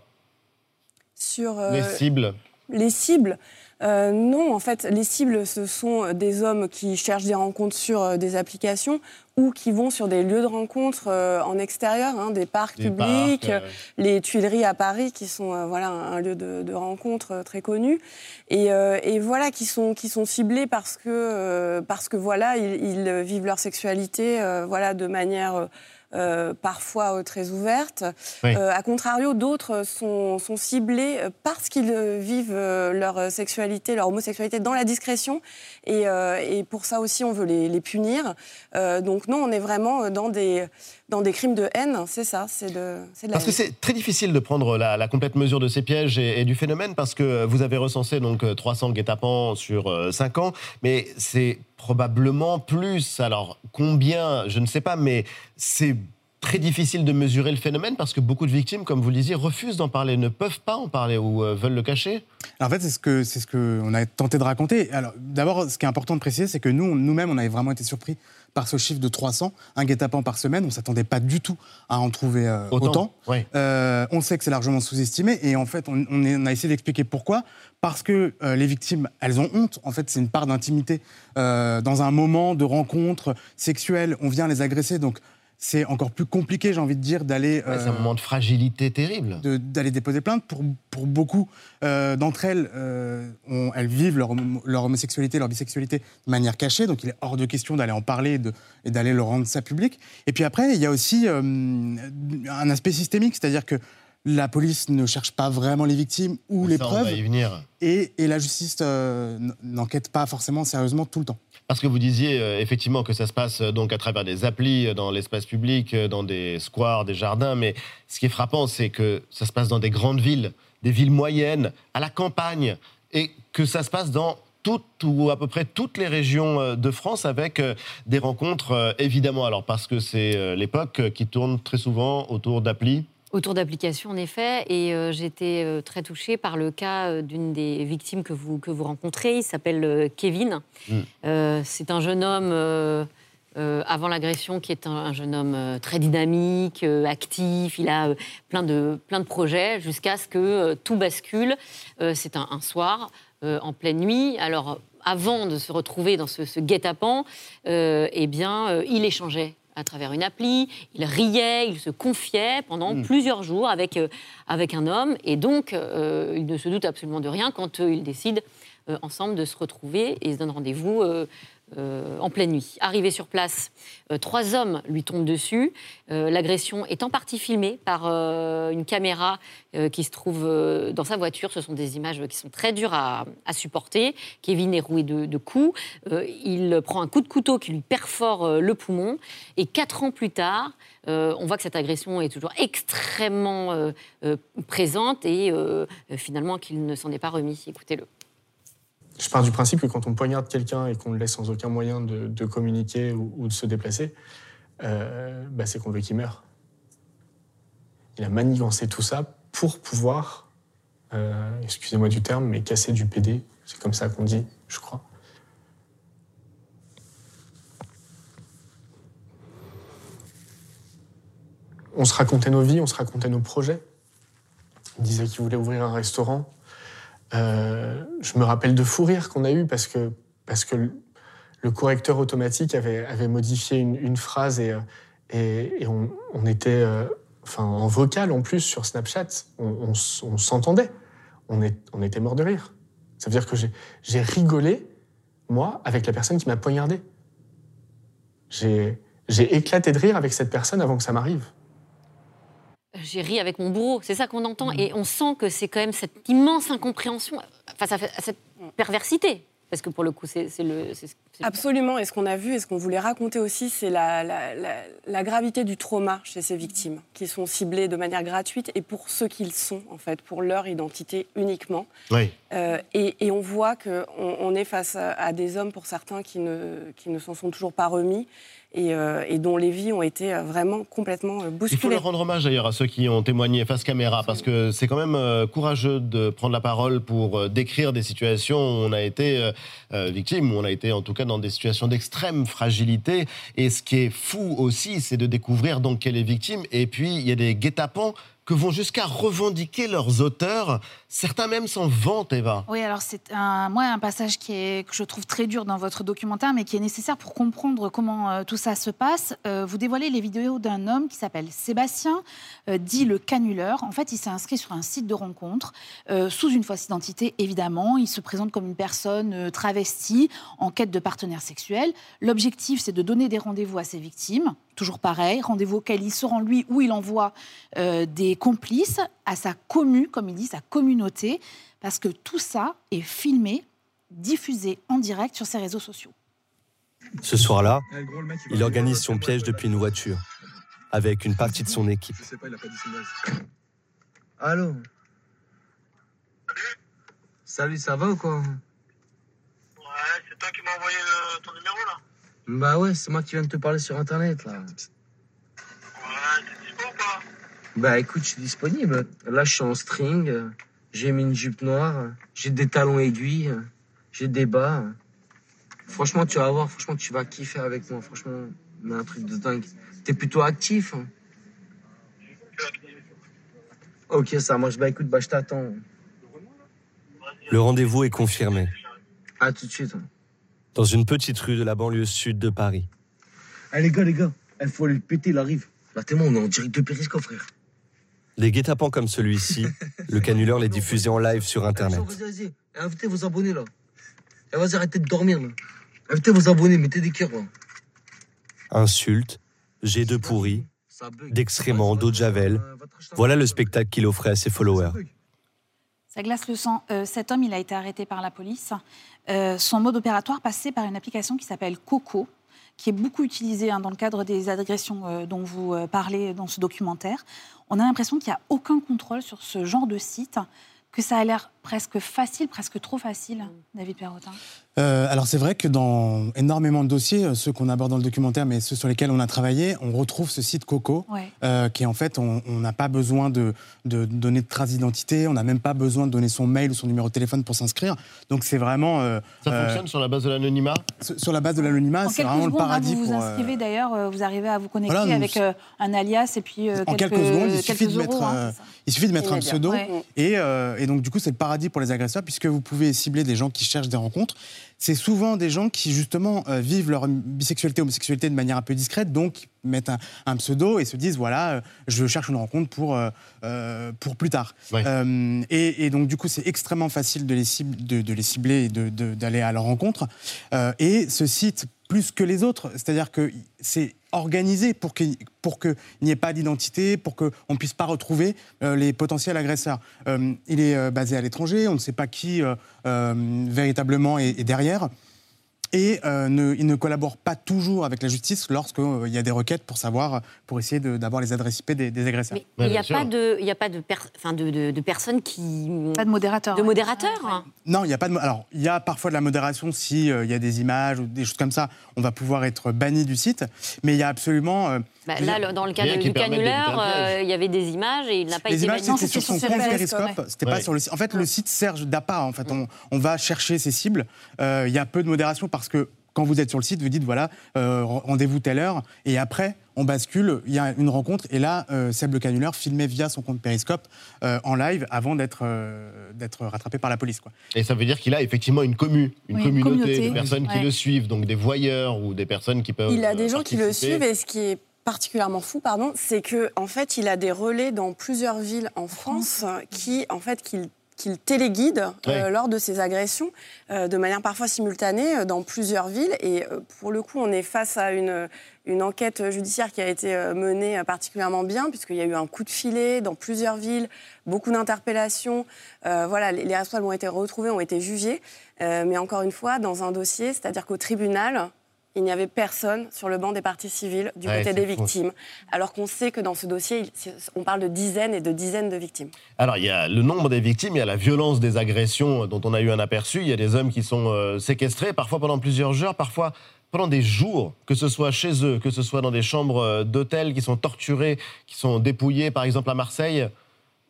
Sur euh, Les cibles. les cibles, euh, non, en fait, les cibles, ce sont des hommes qui cherchent des rencontres sur euh, des applications ou qui vont sur des lieux de rencontre euh, en extérieur, hein, des parcs Des publics, parcs, euh, les Tuileries à Paris, qui sont voilà, un, lieu de, de rencontre très connu, et, euh, et voilà, qui sont, qui sont ciblés parce que, euh, parce que voilà, ils, ils vivent leur sexualité euh, voilà, de manière... euh, parfois euh, très ouverte. Oui. Euh, a contrario, d'autres sont, sont ciblés parce qu'ils vivent leur sexualité, leur homosexualité dans la discrétion. Et, et pour ça aussi, on veut les, les punir. Donc non, on est vraiment dans des, dans des crimes de haine, c'est ça, c'est de, c'est de la Parce que c'est très difficile de prendre la, la complète mesure de ces pièges et, et du phénomène, parce que vous avez recensé donc euh, 300 guet-apens sur 5 ans, mais c'est probablement plus. Alors combien, je ne sais pas, mais c'est très difficile de mesurer le phénomène parce que beaucoup de victimes, comme vous le disiez, refusent d'en parler, ne peuvent pas en parler ou euh, veulent le cacher. En fait, c'est ce que c'est ce que on a tenté de raconter. Alors, d'abord, ce qui est important de préciser, c'est que nous, nous-mêmes, on avait vraiment été surpris par ce chiffre de 300, un guet-apens par semaine. On s'attendait pas du tout à en trouver euh, Autant, autant. oui. Euh, on sait que c'est largement sous-estimé et en fait, on, on est- on a essayé d'expliquer pourquoi. Parce que euh, les victimes, elles ont honte. En fait, c'est une part d'intimité dans un moment de rencontre sexuelle. On vient les agresser, donc. C'est encore plus compliqué, j'ai envie de dire, d'aller. Ouais, c'est un moment de fragilité terrible. D'aller déposer plainte. Pour, pour beaucoup euh, d'entre elles, euh, elles vivent leur, leur homosexualité, leur bisexualité de manière cachée, donc il est hors de question d'aller en parler et d'aller le rendre ça public. Et puis après, il y a aussi euh, un aspect systémique, c'est-à-dire que la police ne cherche pas vraiment les victimes ou les Ça, on preuves, va y venir. et, et la justice euh, n'enquête pas forcément sérieusement tout le temps. Parce que vous disiez euh, effectivement que ça se passe euh, donc à travers des applis, dans l'espace public, dans des squares, des jardins, mais ce qui est frappant, c'est que ça se passe dans des grandes villes, des villes moyennes, à la campagne, et que ça se passe dans toutes ou à peu près toutes les régions de France avec des rencontres, évidemment, alors parce que c'est l'époque qui tourne très souvent autour d'applis. Autour d'applications, en effet, et euh, j'étais euh, très touchée par le cas euh, d'une des victimes que vous, que vous rencontrez. Il s'appelle euh, Kevin. Mm. C'est un jeune homme, avant l'agression, qui est un, un jeune homme très dynamique, actif. Il a plein, de, plein de projets jusqu'à ce que tout bascule. C'est un, un soir, en pleine nuit. Alors, avant de se retrouver dans ce, ce guet-apens, eh bien, il échangeait à travers une appli, il riait, il se confiait pendant Mm. plusieurs jours avec, euh, avec un homme, et donc euh, il ne se doute absolument de rien quand euh, ils décident ensemble de se retrouver et ils se donnent rendez-vous euh, en pleine nuit. Arrivé sur place, euh, trois hommes lui tombent dessus. Euh, L'agression est en partie filmée par une caméra qui se trouve dans sa voiture. Ce sont des images qui sont très dures à, supporter. Kevin est roué de, de coups. Il prend un coup de couteau qui lui perfore le poumon. Et quatre ans plus tard, on voit que cette agression est toujours extrêmement présente et finalement qu'il ne s'en est pas remis. Écoutez-le. Je pars du principe que quand on poignarde quelqu'un et qu'on le laisse sans aucun moyen de, communiquer ou, ou de se déplacer, euh, bah, c'est qu'on veut qu'il meure. Il a manigancé tout ça pour pouvoir, euh, excusez-moi du terme, mais casser du PD. C'est comme ça qu'on dit, je crois. On se racontait nos vies, on se racontait nos projets. Il disait qu'il voulait ouvrir un restaurant. Euh, je me rappelle de fou rire qu'on a eu parce que, parce que le, correcteur automatique avait, avait modifié une, phrase et, euh, et, et on, était euh, en vocal en plus sur Snapchat. On, s'entendait. On, on était mort de rire. Ça veut dire que j'ai- rigolé, moi, avec la personne qui m'a poignardé. J'ai éclaté de rire avec cette personne avant que ça m'arrive. J'ai ri avec mon bourreau, c'est ça qu'on entend. Mm. Et on sent que c'est quand même cette immense incompréhension face à, à cette perversité. Parce que pour le coup, c'est le. Absolument. Et ce qu'on a vu et ce qu'on voulait raconter aussi, c'est la, la- la- la gravité du trauma chez ces victimes, qui sont ciblées de manière gratuite et pour ceux qu'ils sont, en fait, pour leur identité uniquement. Oui. Euh, et, et on voit qu'on on est face à, à des hommes, pour certains, qui ne, qui ne s'en sont toujours pas remis et, euh, et dont les vies ont été euh, vraiment complètement euh, Il faut bousculées. leur rendre hommage d'ailleurs à ceux qui ont témoigné face caméra, parce que c'est quand même courageux de prendre la parole pour décrire des situations où on a été euh, victime, où on a été en tout cas dans des situations d'extrême fragilité. Et ce qui est fou aussi, c'est de découvrir donc qu'elle est victime. Et puis il y a des guet-apens que vont jusqu'à revendiquer leurs auteurs. Certains même s'en vantent, Eva. Oui, alors c'est un, moi un passage qui est, que je trouve très dur dans votre documentaire, mais qui est nécessaire pour comprendre comment euh, tout ça se passe. Euh, vous dévoilez les vidéos d'un homme qui s'appelle Sébastien, euh, dit le canuleur. En fait, il s'est inscrit sur un site de rencontre sous une fausse identité, évidemment. Il se présente comme une personne travestie en quête de partenaire sexuel. L'objectif, c'est de donner des rendez-vous à ses victimes. Toujours pareil, rendez-vous auquel il se rend lui ou il envoie des complices à sa commu, comme il dit, sa communauté, parce que tout ça est filmé, diffusé en direct sur ses réseaux sociaux. Ce soir-là, il organise son piège depuis une voiture, avec une partie de son équipe. Allô? Salut, ça va ou quoi? Ouais, c'est toi qui m'as envoyé ton numéro là? Bah ouais, c'est moi qui viens de te parler sur internet là. Ouais, t'es dispo ou pas Bah écoute, je suis disponible. Là, je suis en string, j'ai mis une jupe noire, j'ai des talons aiguilles, j'ai des bas. Franchement, tu vas voir, franchement, tu vas kiffer avec moi, franchement, mais un truc de dingue. T'es plutôt actif. hein. Ok, ça marche. Bah écoute, bah je t'attends. Le rendez-vous est confirmé, À tout de suite. hein. dans une petite rue de la banlieue sud de Paris. Eh les gars, les gars, il faut aller le péter, il arrive. Là, t'es on est en direct de Périsco, frère. Des guet-apens comme celui-ci, le canuleur les diffusait en live sur Internet. Vas-y, vas-y. Eh, Invitez vos abonnés, là. Eh, vas-y, arrêtez de dormir, là. Invitez vos abonnés, mettez des cœurs, là. Insultes, jets de pourri, d'excréments, d'eau de javel. Voilà le spectacle qu'il offrait à ses followers. Ça glace le sang. Euh, cet homme, il a été arrêté par la police. Euh, son mode opératoire passait par une application qui s'appelle Coco, qui est beaucoup utilisée hein, dans le cadre des agressions euh, dont vous euh, parlez dans ce documentaire. On a l'impression qu'il n'y a aucun contrôle sur ce genre de site, que ça a l'air presque facile, presque trop facile, David Perrotin. Euh, alors c'est vrai que dans énormément de dossiers, euh, ceux qu'on aborde dans le documentaire, mais ceux sur lesquels on a travaillé, on retrouve ce site Coco, Ouais. euh, qui en fait, on n'a pas besoin de, de donner de traces d'identité, on n'a même pas besoin de donner son mail ou son numéro de téléphone pour s'inscrire. Donc c'est vraiment... euh, Ça euh, fonctionne sur la base de l'anonymat sur la base de l'anonymat, c'est vraiment le secondes, hein, paradis vous vous euh, inscrivez d'ailleurs, vous arrivez à vous connecter Voilà, nous, avec euh, un alias et puis euh, en quelques, quelques secondes, il quelques suffit de euros, mettre, hein, euh, il suffit de mettre un pseudo Ouais. et, euh, et donc du coup c'est le paradis paradis pour les agresseurs, puisque vous pouvez cibler des gens qui cherchent des rencontres. C'est souvent des gens qui, justement, euh, vivent leur bisexualité, homosexualité de manière un peu discrète, donc mettent un, un pseudo et se disent voilà, euh, je cherche une rencontre pour, euh, pour plus tard. Et, et donc, du coup, c'est extrêmement facile de les, cible- de, de les cibler et de- d'aller à leur rencontre. Et ce site, plus que les autres, c'est-à-dire que c'est organisé pour qu'il pour que n'y ait pas d'identité, pour qu'on ne puisse pas retrouver euh, les potentiels agresseurs. Euh, il est euh, basé à l'étranger, on ne sait pas qui véritablement est derrière. Et euh, ne- il ne collabore pas toujours avec la justice lorsqu'il y a des requêtes pour savoir, pour essayer d'avoir les adresses IP des, des agresseurs. Il n'y a, pas de, il y a pas de, per- enfin, de, de- de personnes qui. Pas de modérateur. De modérateur. Non, il y a pas de. Alors, il y a parfois de la modération si euh, il y a des images ou des choses comme ça. On va pouvoir être banni du site, mais il y a absolument. euh, Bah, là, dans le cas de- du canulaire, euh, il y y avait des images et il n'a pas les été images, banni. c'était sur son compte Periscope. C'était pas sur le site. En fait, le site sert d'appât. En fait, on, on va chercher ses cibles. Euh, Il y a peu de modération parce que quand vous êtes sur le site, vous dites voilà, euh, rendez-vous telle heure. Et après, on bascule. Il y a une rencontre. Et là, euh, Seb le canulaire filmait via son compte Periscope euh, en live avant d'être euh, d'être rattrapé par la police. Quoi. Et ça veut dire qu'il a effectivement une commu, une Oui, une communauté communauté. de personnes qui Ouais. le suivent, donc des voyeurs ou des personnes qui peuvent. Il a des euh, gens qui le suivent et ce qui est particulièrement fou, pardon, c'est que en fait, il a des relais dans plusieurs villes en France qui, en fait, qu'il qu'il téléguide euh, lors de ces agressions euh, de manière parfois simultanée euh, dans plusieurs villes. Et euh, pour le coup, on est face à une, une enquête judiciaire qui a été euh, menée euh, particulièrement bien, puisqu'il y a eu un coup de filet dans plusieurs villes, beaucoup d'interpellations. Euh, voilà, les, les responsables ont été retrouvés, ont été jugés. Euh, mais encore une fois, dans un dossier, c'est-à-dire qu'au tribunal, il n'y avait personne sur le banc des parties civiles du Ouais, côté des fou. victimes. Alors qu'on sait que dans ce dossier, on parle de dizaines et de dizaines de victimes. Alors, il y a le nombre des victimes, il y a la violence des agressions dont on a eu un aperçu. Il y a des hommes qui sont euh, séquestrés, parfois pendant plusieurs heures, parfois pendant des jours, que ce soit chez eux, que ce soit dans des chambres euh, d'hôtel, qui sont torturés, qui sont dépouillés, par exemple à Marseille.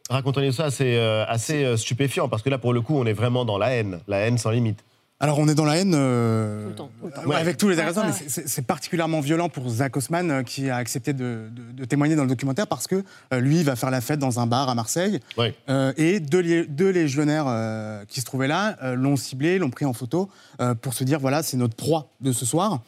Racontez-nous ça, c'est euh, assez stupéfiant, parce que là, pour le coup, on est vraiment dans la haine, la haine sans limite. Alors on est dans la haine euh, Ouais. avec tous les agresseurs, Ouais, mais c'est- particulièrement violent pour Zach Osman euh, qui a accepté de, de- de témoigner dans le documentaire parce que euh, lui il va faire la fête dans un bar à Marseille Euh, et deux, deux légionnaires euh, qui se trouvaient là euh, l'ont ciblé, l'ont pris en photo euh, pour se dire voilà c'est notre proie de ce soir.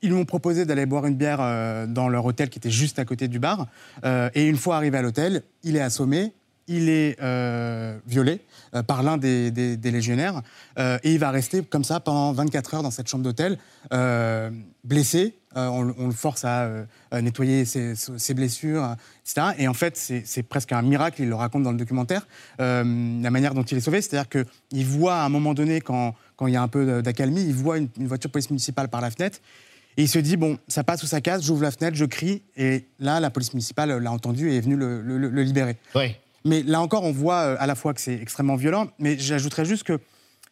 Ils lui ont proposé d'aller boire une bière euh, dans leur hôtel qui était juste à côté du bar. Euh, et une fois arrivé à l'hôtel, il est assommé, il est euh, violé euh, par l'un des, légionnaires. euh, et il va rester comme ça pendant 24 heures dans cette chambre d'hôtel, euh, blessé. Euh, on, le force à euh, nettoyer ses, blessures, euh, etc. Et en fait, c'est presque un miracle, il le raconte dans le documentaire, euh, la manière dont il est sauvé. C'est-à-dire qu'il voit à un moment donné, quand, quand il y a un peu d'accalmie, il voit une, une voiture police municipale par la fenêtre. Et il se dit, bon, ça passe ou ça casse, j'ouvre la fenêtre, je crie. Et là, la police municipale l'a entendu et est venue le libérer. Mais là encore, on voit euh, à la fois que c'est extrêmement violent, mais j'ajouterais juste que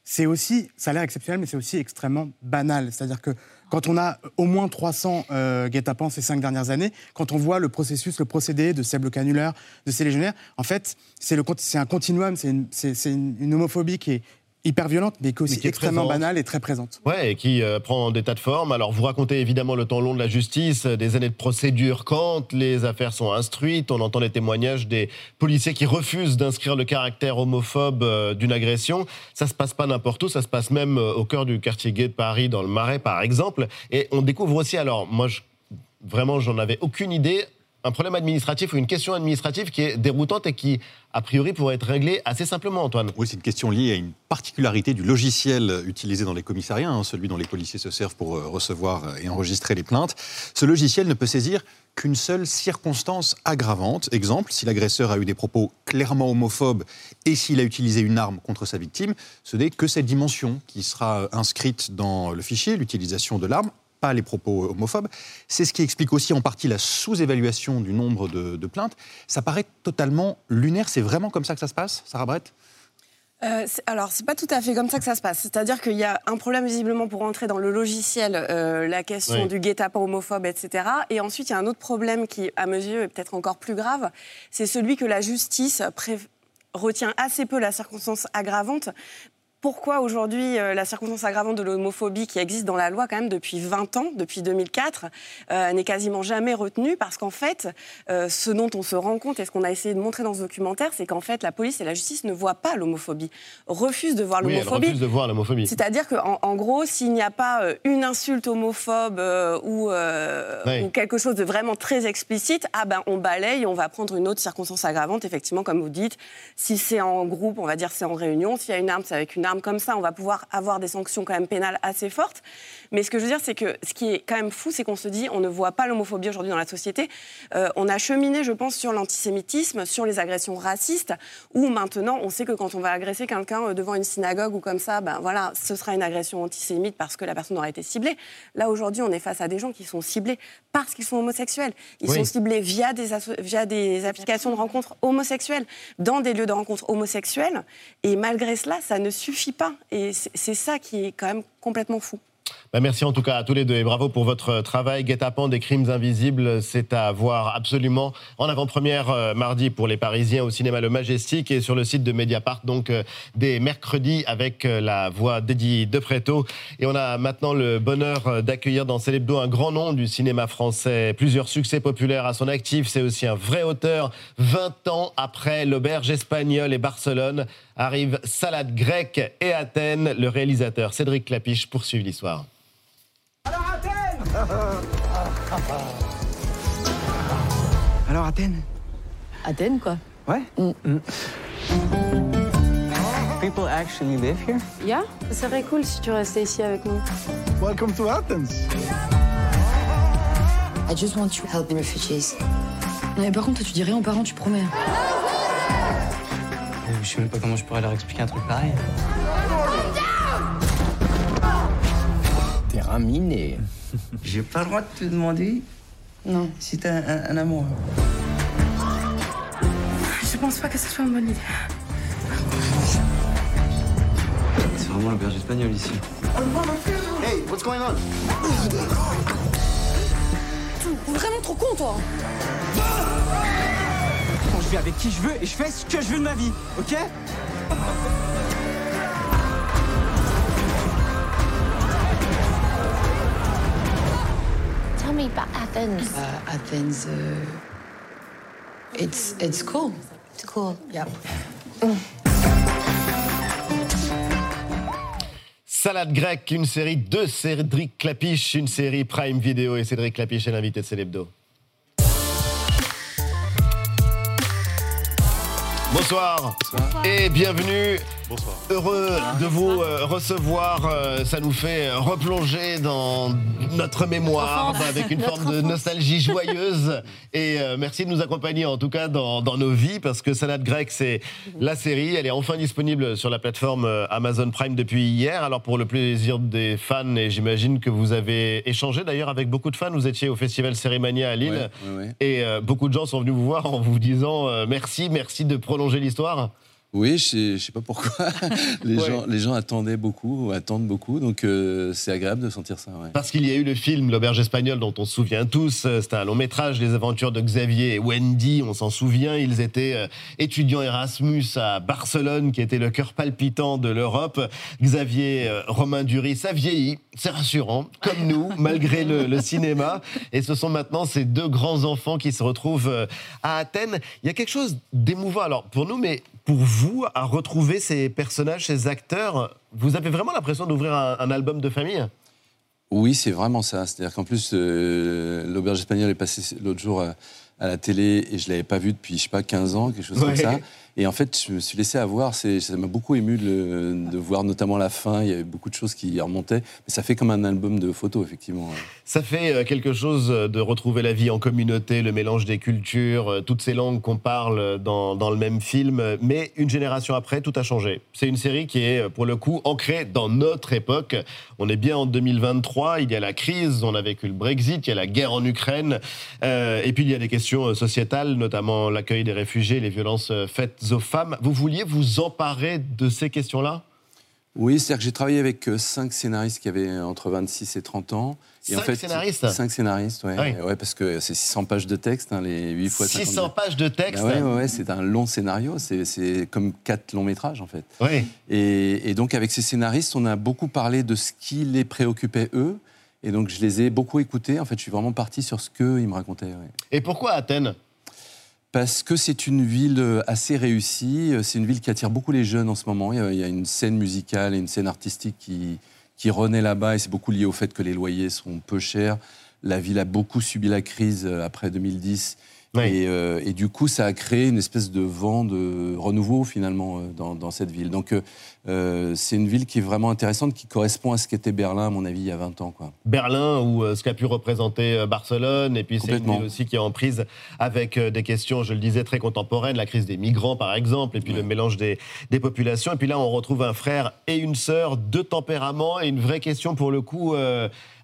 c'est aussi, ça a l'air exceptionnel, mais c'est aussi extrêmement banal. C'est-à-dire que quand on a au moins 300 euh, guet-apens ces cinq dernières années, quand on voit le processus, le procédé de Seb le canulaire, de ces légionnaires, en fait, c'est un continuum, c'est une- une homophobie qui est hyper violente, mais qui est aussi qui est extrêmement présente. banale et très présente. Ouais, et qui euh, prend des tas de formes. Alors, vous racontez évidemment le temps long de la justice, euh, des années de procédure quand les affaires sont instruites. On entend les témoignages des policiers qui refusent d'inscrire le caractère homophobe euh, d'une agression. Ça se passe pas n'importe où, ça se passe même euh, au cœur du quartier gay de Paris, dans le Marais, par exemple. Et on découvre aussi, alors, moi, je, vraiment, j'en avais aucune idée. Un problème administratif ou une question administrative qui est déroutante et qui, a priori, pourrait être réglée assez simplement, Antoine. Oui, c'est une question liée à une particularité du logiciel utilisé dans les commissariats, hein, celui dont les policiers se servent pour euh, recevoir et enregistrer les plaintes. Ce logiciel ne peut saisir qu'une seule circonstance aggravante. Exemple, si l'agresseur a eu des propos clairement homophobes et s'il a utilisé une arme contre sa victime, ce n'est que cette dimension qui sera inscrite dans le fichier, l'utilisation de l'arme pas les propos homophobes. C'est ce qui explique aussi en partie la sous-évaluation du nombre de, de plaintes. Ça paraît totalement lunaire. C'est vraiment comme ça que ça se passe, Sarah Brett? Euh, c'est- alors, c'est pas tout à fait comme ça que ça se passe. C'est-à-dire qu'il y a un problème visiblement pour entrer dans le logiciel, euh, la question Oui. du guet-apens homophobe, etc. Et ensuite, il y a un autre problème qui, à mes yeux, est peut-être encore plus grave. C'est celui que la justice pré- retient assez peu la circonstance aggravante. Pourquoi aujourd'hui euh, la circonstance aggravante de l'homophobie qui existe dans la loi quand même depuis 20 ans, depuis 2004, euh, n'est quasiment jamais retenue parce qu'en fait, euh, ce dont on se rend compte et ce qu'on a essayé de montrer dans ce documentaire, c'est qu'en fait la police et la justice ne voient pas l'homophobie, refusent de voir Oui, l'homophobie. refuse de voir l'homophobie. C'est-à-dire qu'en en gros, s'il n'y a pas une insulte homophobe ou, Oui. ou quelque chose de vraiment très explicite, ah ben on balaye, on va prendre une autre circonstance aggravante, effectivement, comme vous dites. Si c'est en groupe, on va dire c'est en réunion. S'il y a une arme, c'est avec une arme comme ça, on va pouvoir avoir des sanctions quand même pénales assez fortes. Mais ce que je veux dire, c'est que ce qui est quand même fou, c'est qu'on se dit, on ne voit pas l'homophobie aujourd'hui dans la société. Euh, on a cheminé, je pense, sur l'antisémitisme, sur les agressions racistes, où maintenant, on sait que quand on va agresser quelqu'un euh, devant une synagogue ou comme ça, ben voilà, ce sera une agression antisémite parce que la personne aura été ciblée. Là, aujourd'hui, on est face à des gens qui sont ciblés parce qu'ils sont homosexuels. Ils Oui. sont ciblés via des, via des applications de rencontres homosexuelles, dans des lieux de rencontres homosexuels. Et malgré cela, ça ne suffit pas. Et c'est ça qui est quand même complètement fou. Bah, merci en tout cas à tous les deux et bravo pour votre travail. Guet-apens des crimes invisibles, c'est à voir absolument en avant-première euh, mardi pour les Parisiens au cinéma Le Majestic et sur le site de Mediapart, donc euh, dès mercredi avec euh, la voix d'Eddie Depreto. Et on a maintenant le bonheur euh, d'accueillir dans Célébdo un grand nom du cinéma français, plusieurs succès populaires à son actif. C'est aussi un vrai auteur. 20 ans après l'auberge espagnole et Barcelone, arrive Salade grecque et Athènes. Le réalisateur Cédric Clapiche poursuit l'histoire. Alors Athènes Athènes, quoi. Ouais People actually live here? Yeah, ça serait cool si tu restais ici avec nous. Welcome to Athens I just want to help the refugees. Mais par contre, tu dis rien aux parents, tu promets. Euh, Je sais même pas comment je pourrais leur expliquer un truc pareil. Terrain miné. J'ai pas le droit de te demander Non. si t'as un, un amour. Je pense pas que ce soit une bonne idée. C'est vraiment l'auberge espagnole ici. Hey, what's going on? Vraiment trop con, toi Avec qui je veux et je fais ce que je veux de ma vie, ok? Tell me about Athens. Uh, Athens, uh, it's, it's cool. It's cool. Yep. Salade grecque, une série de Cédric Clapiche, une série Prime Video et Cédric Clapiche est l'invité de Célébdo. Bonsoir. et bienvenue. Bonsoir. Heureux de vous euh, recevoir. euh, ça nous fait euh, replonger dans notre mémoire Notre avec une Notre forme de nostalgie joyeuse. Et euh, merci de nous accompagner en tout cas dans, dans nos vies parce que Salade grecque, c'est la série. Elle est enfin disponible sur la plateforme Amazon Prime depuis hier. Alors pour le plaisir des fans, et j'imagine que vous avez échangé d'ailleurs avec beaucoup de fans. Vous étiez au festival Cérémania à Lille. Ouais, ouais, ouais. Et euh, beaucoup de gens sont venus vous voir en vous disant euh, merci, merci de prolonger l'histoire. Oui, je sais, je sais pas pourquoi. les, Ouais. gens, les gens attendaient beaucoup, ou attendent beaucoup, donc euh, c'est agréable de sentir ça. ouais. Parce qu'il y a eu le film L'Auberge espagnole dont on se souvient tous. Euh, C'était un long métrage, Les aventures de Xavier et Wendy, on s'en souvient. Ils étaient euh, étudiants Erasmus à Barcelone, qui était le cœur palpitant de l'Europe. Xavier euh, Romain Duris, ça vieillit, c'est rassurant, comme nous, malgré le, le cinéma. Et ce sont maintenant ces deux grands enfants qui se retrouvent à Athènes. Il y a quelque chose d'émouvant, alors pour nous, mais pour vous, à retrouver ces personnages, ces acteurs, vous avez vraiment l'impression d'ouvrir un- un album de famille? Oui, c'est vraiment ça. C'est-à-dire qu'en plus, euh, l'auberge espagnole est passée l'autre jour à, à la télé et je l'avais pas vu depuis, je sais pas, 15 ans, quelque chose Ouais. comme ça. Et en fait, je me suis laissé avoir. Ça m'a beaucoup ému de, voir notamment la fin. Il y avait beaucoup de choses qui remontaient. Mais ça fait comme un album de photos, effectivement. Ça fait euh, quelque chose de retrouver la vie en communauté, le mélange des cultures, euh, toutes ces langues qu'on parle dans, le même film. Mais une génération après, tout a changé. C'est une série qui est, pour le coup, ancrée dans notre époque. On est bien en 2023, il y a la crise, on a vécu le Brexit, il y a la guerre en Ukraine. euh, et puis il y a des questions sociétales, notamment l'accueil des réfugiés, les violences faites aux femmes. Vous vouliez vous emparer de ces questions-là? Oui, c'est-à-dire que j'ai travaillé avec euh, cinq scénaristes qui avaient entre 26 et 30 ans. Et Cinq scénaristes? Cinq scénaristes, ouais. Ah oui. ouais parce que c'est 600 pages de texte, hein, les 8 fois 50. 600 pages de texte ouais, ouais, ouais, c'est un long scénario, c'est c'est comme quatre longs métrages en fait. Oui. Et, et donc avec ces scénaristes, on a beaucoup parlé de ce qui les préoccupait eux. Et donc je les ai beaucoup écoutés. En fait, je suis vraiment parti sur ce qu'ils me racontaient. ouais. Et pourquoi Athènes? Parce que c'est une ville euh, assez réussie. Euh, C'est une ville qui attire beaucoup les jeunes en ce moment. Il y a, une scène musicale et une scène artistique qui, qui renaît là-bas. Et c'est beaucoup lié au fait que les loyers sont peu chers. La ville a beaucoup subi la crise euh, après 2010. Et, euh, et du coup, ça a créé une espèce de vent de renouveau finalement dans, dans cette ville. Donc, euh, c'est une ville qui est vraiment intéressante, qui correspond à ce qu'était Berlin, à mon avis, il y a 20 ans. Quoi. Berlin ou euh, ce qu'a pu représenter euh, Barcelone, et puis c'est une ville aussi qui est en prise avec des questions, je le disais, très contemporaines, la crise des migrants par exemple, et puis le mélange des, des populations. Et puis là, on retrouve un frère et une sœur, deux tempéraments, et une vraie question pour le coup.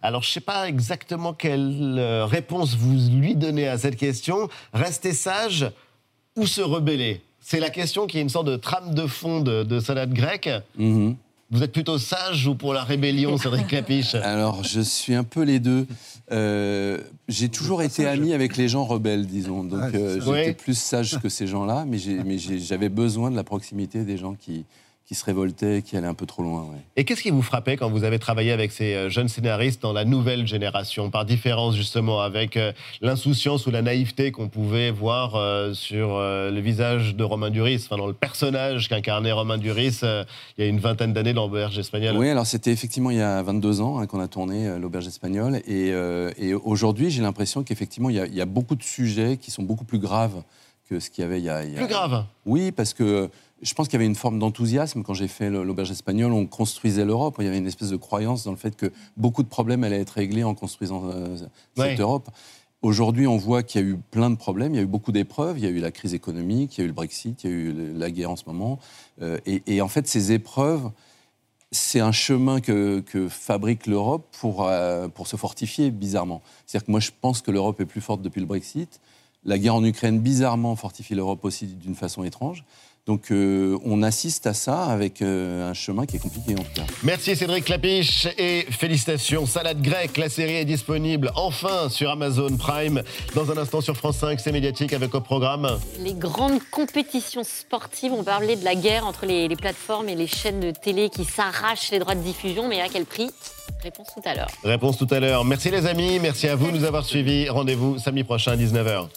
alors, je ne sais pas exactement quelle réponse vous lui donnez à cette question. Rester sage ou se rebeller? C'est la question qui est une sorte de trame de fond de, de salade grecque. Mhm. Vous êtes plutôt sage ou pour la rébellion, Cédric Clapiche Alors, je suis un peu les deux. Euh, j'ai toujours été ami avec les gens rebelles, disons. Donc, Ah, euh, j'étais plus sage que ces gens-là, mais j'avais besoin de la proximité des gens qui, qui se révoltaient, qui allaient un peu trop loin. ouais. Et qu'est-ce qui vous frappait quand vous avez travaillé avec ces euh, jeunes scénaristes dans la nouvelle génération, par différence justement avec euh, l'insouciance ou la naïveté qu'on pouvait voir euh, sur euh, le visage de Romain Duris, enfin dans le personnage qu'incarnait Romain Duris euh, il y a une vingtaine d'années dans l'auberge espagnole? Oui, alors c'était effectivement il y a 22 ans hein, qu'on a tourné l'auberge espagnole. Et, et aujourd'hui, j'ai l'impression qu'effectivement, il, y a- il y a beaucoup de sujets qui sont beaucoup plus graves que ce qu'il y avait il y a. il y a- Plus grave Oui, parce que je pense qu'il y avait une forme d'enthousiasme quand j'ai fait l'auberge espagnole. On construisait l'Europe. Il y avait une espèce de croyance dans le fait que beaucoup de problèmes allaient être réglés en construisant euh, cette Europe. Aujourd'hui, on voit qu'il y a eu plein de problèmes, il y a eu beaucoup d'épreuves, il y a eu la crise économique, il y a eu le Brexit, il y a eu la guerre en ce moment. Euh, et, et en fait, ces épreuves, c'est un chemin que, que fabrique l'Europe pour, euh, pour se fortifier, bizarrement. C'est-à-dire que moi, je pense que l'Europe est plus forte depuis le Brexit. La guerre en Ukraine, bizarrement, fortifie l'Europe aussi d'une façon étrange. Donc, euh, on assiste à ça avec euh, un chemin qui est compliqué, en tout cas. Merci Cédric Clapiche et félicitations. Salade grecque, la série est disponible enfin sur Amazon Prime. Dans un instant sur France 5, c'est médiatique avec au programme. Les grandes compétitions sportives, on parlait de la guerre entre les, les plateformes et les chaînes de télé qui s'arrachent les droits de diffusion, mais à quel prix? Réponse tout à l'heure. Réponse tout à l'heure. Merci les amis, merci à vous de nous avoir suivis. Rendez-vous samedi prochain à 19h.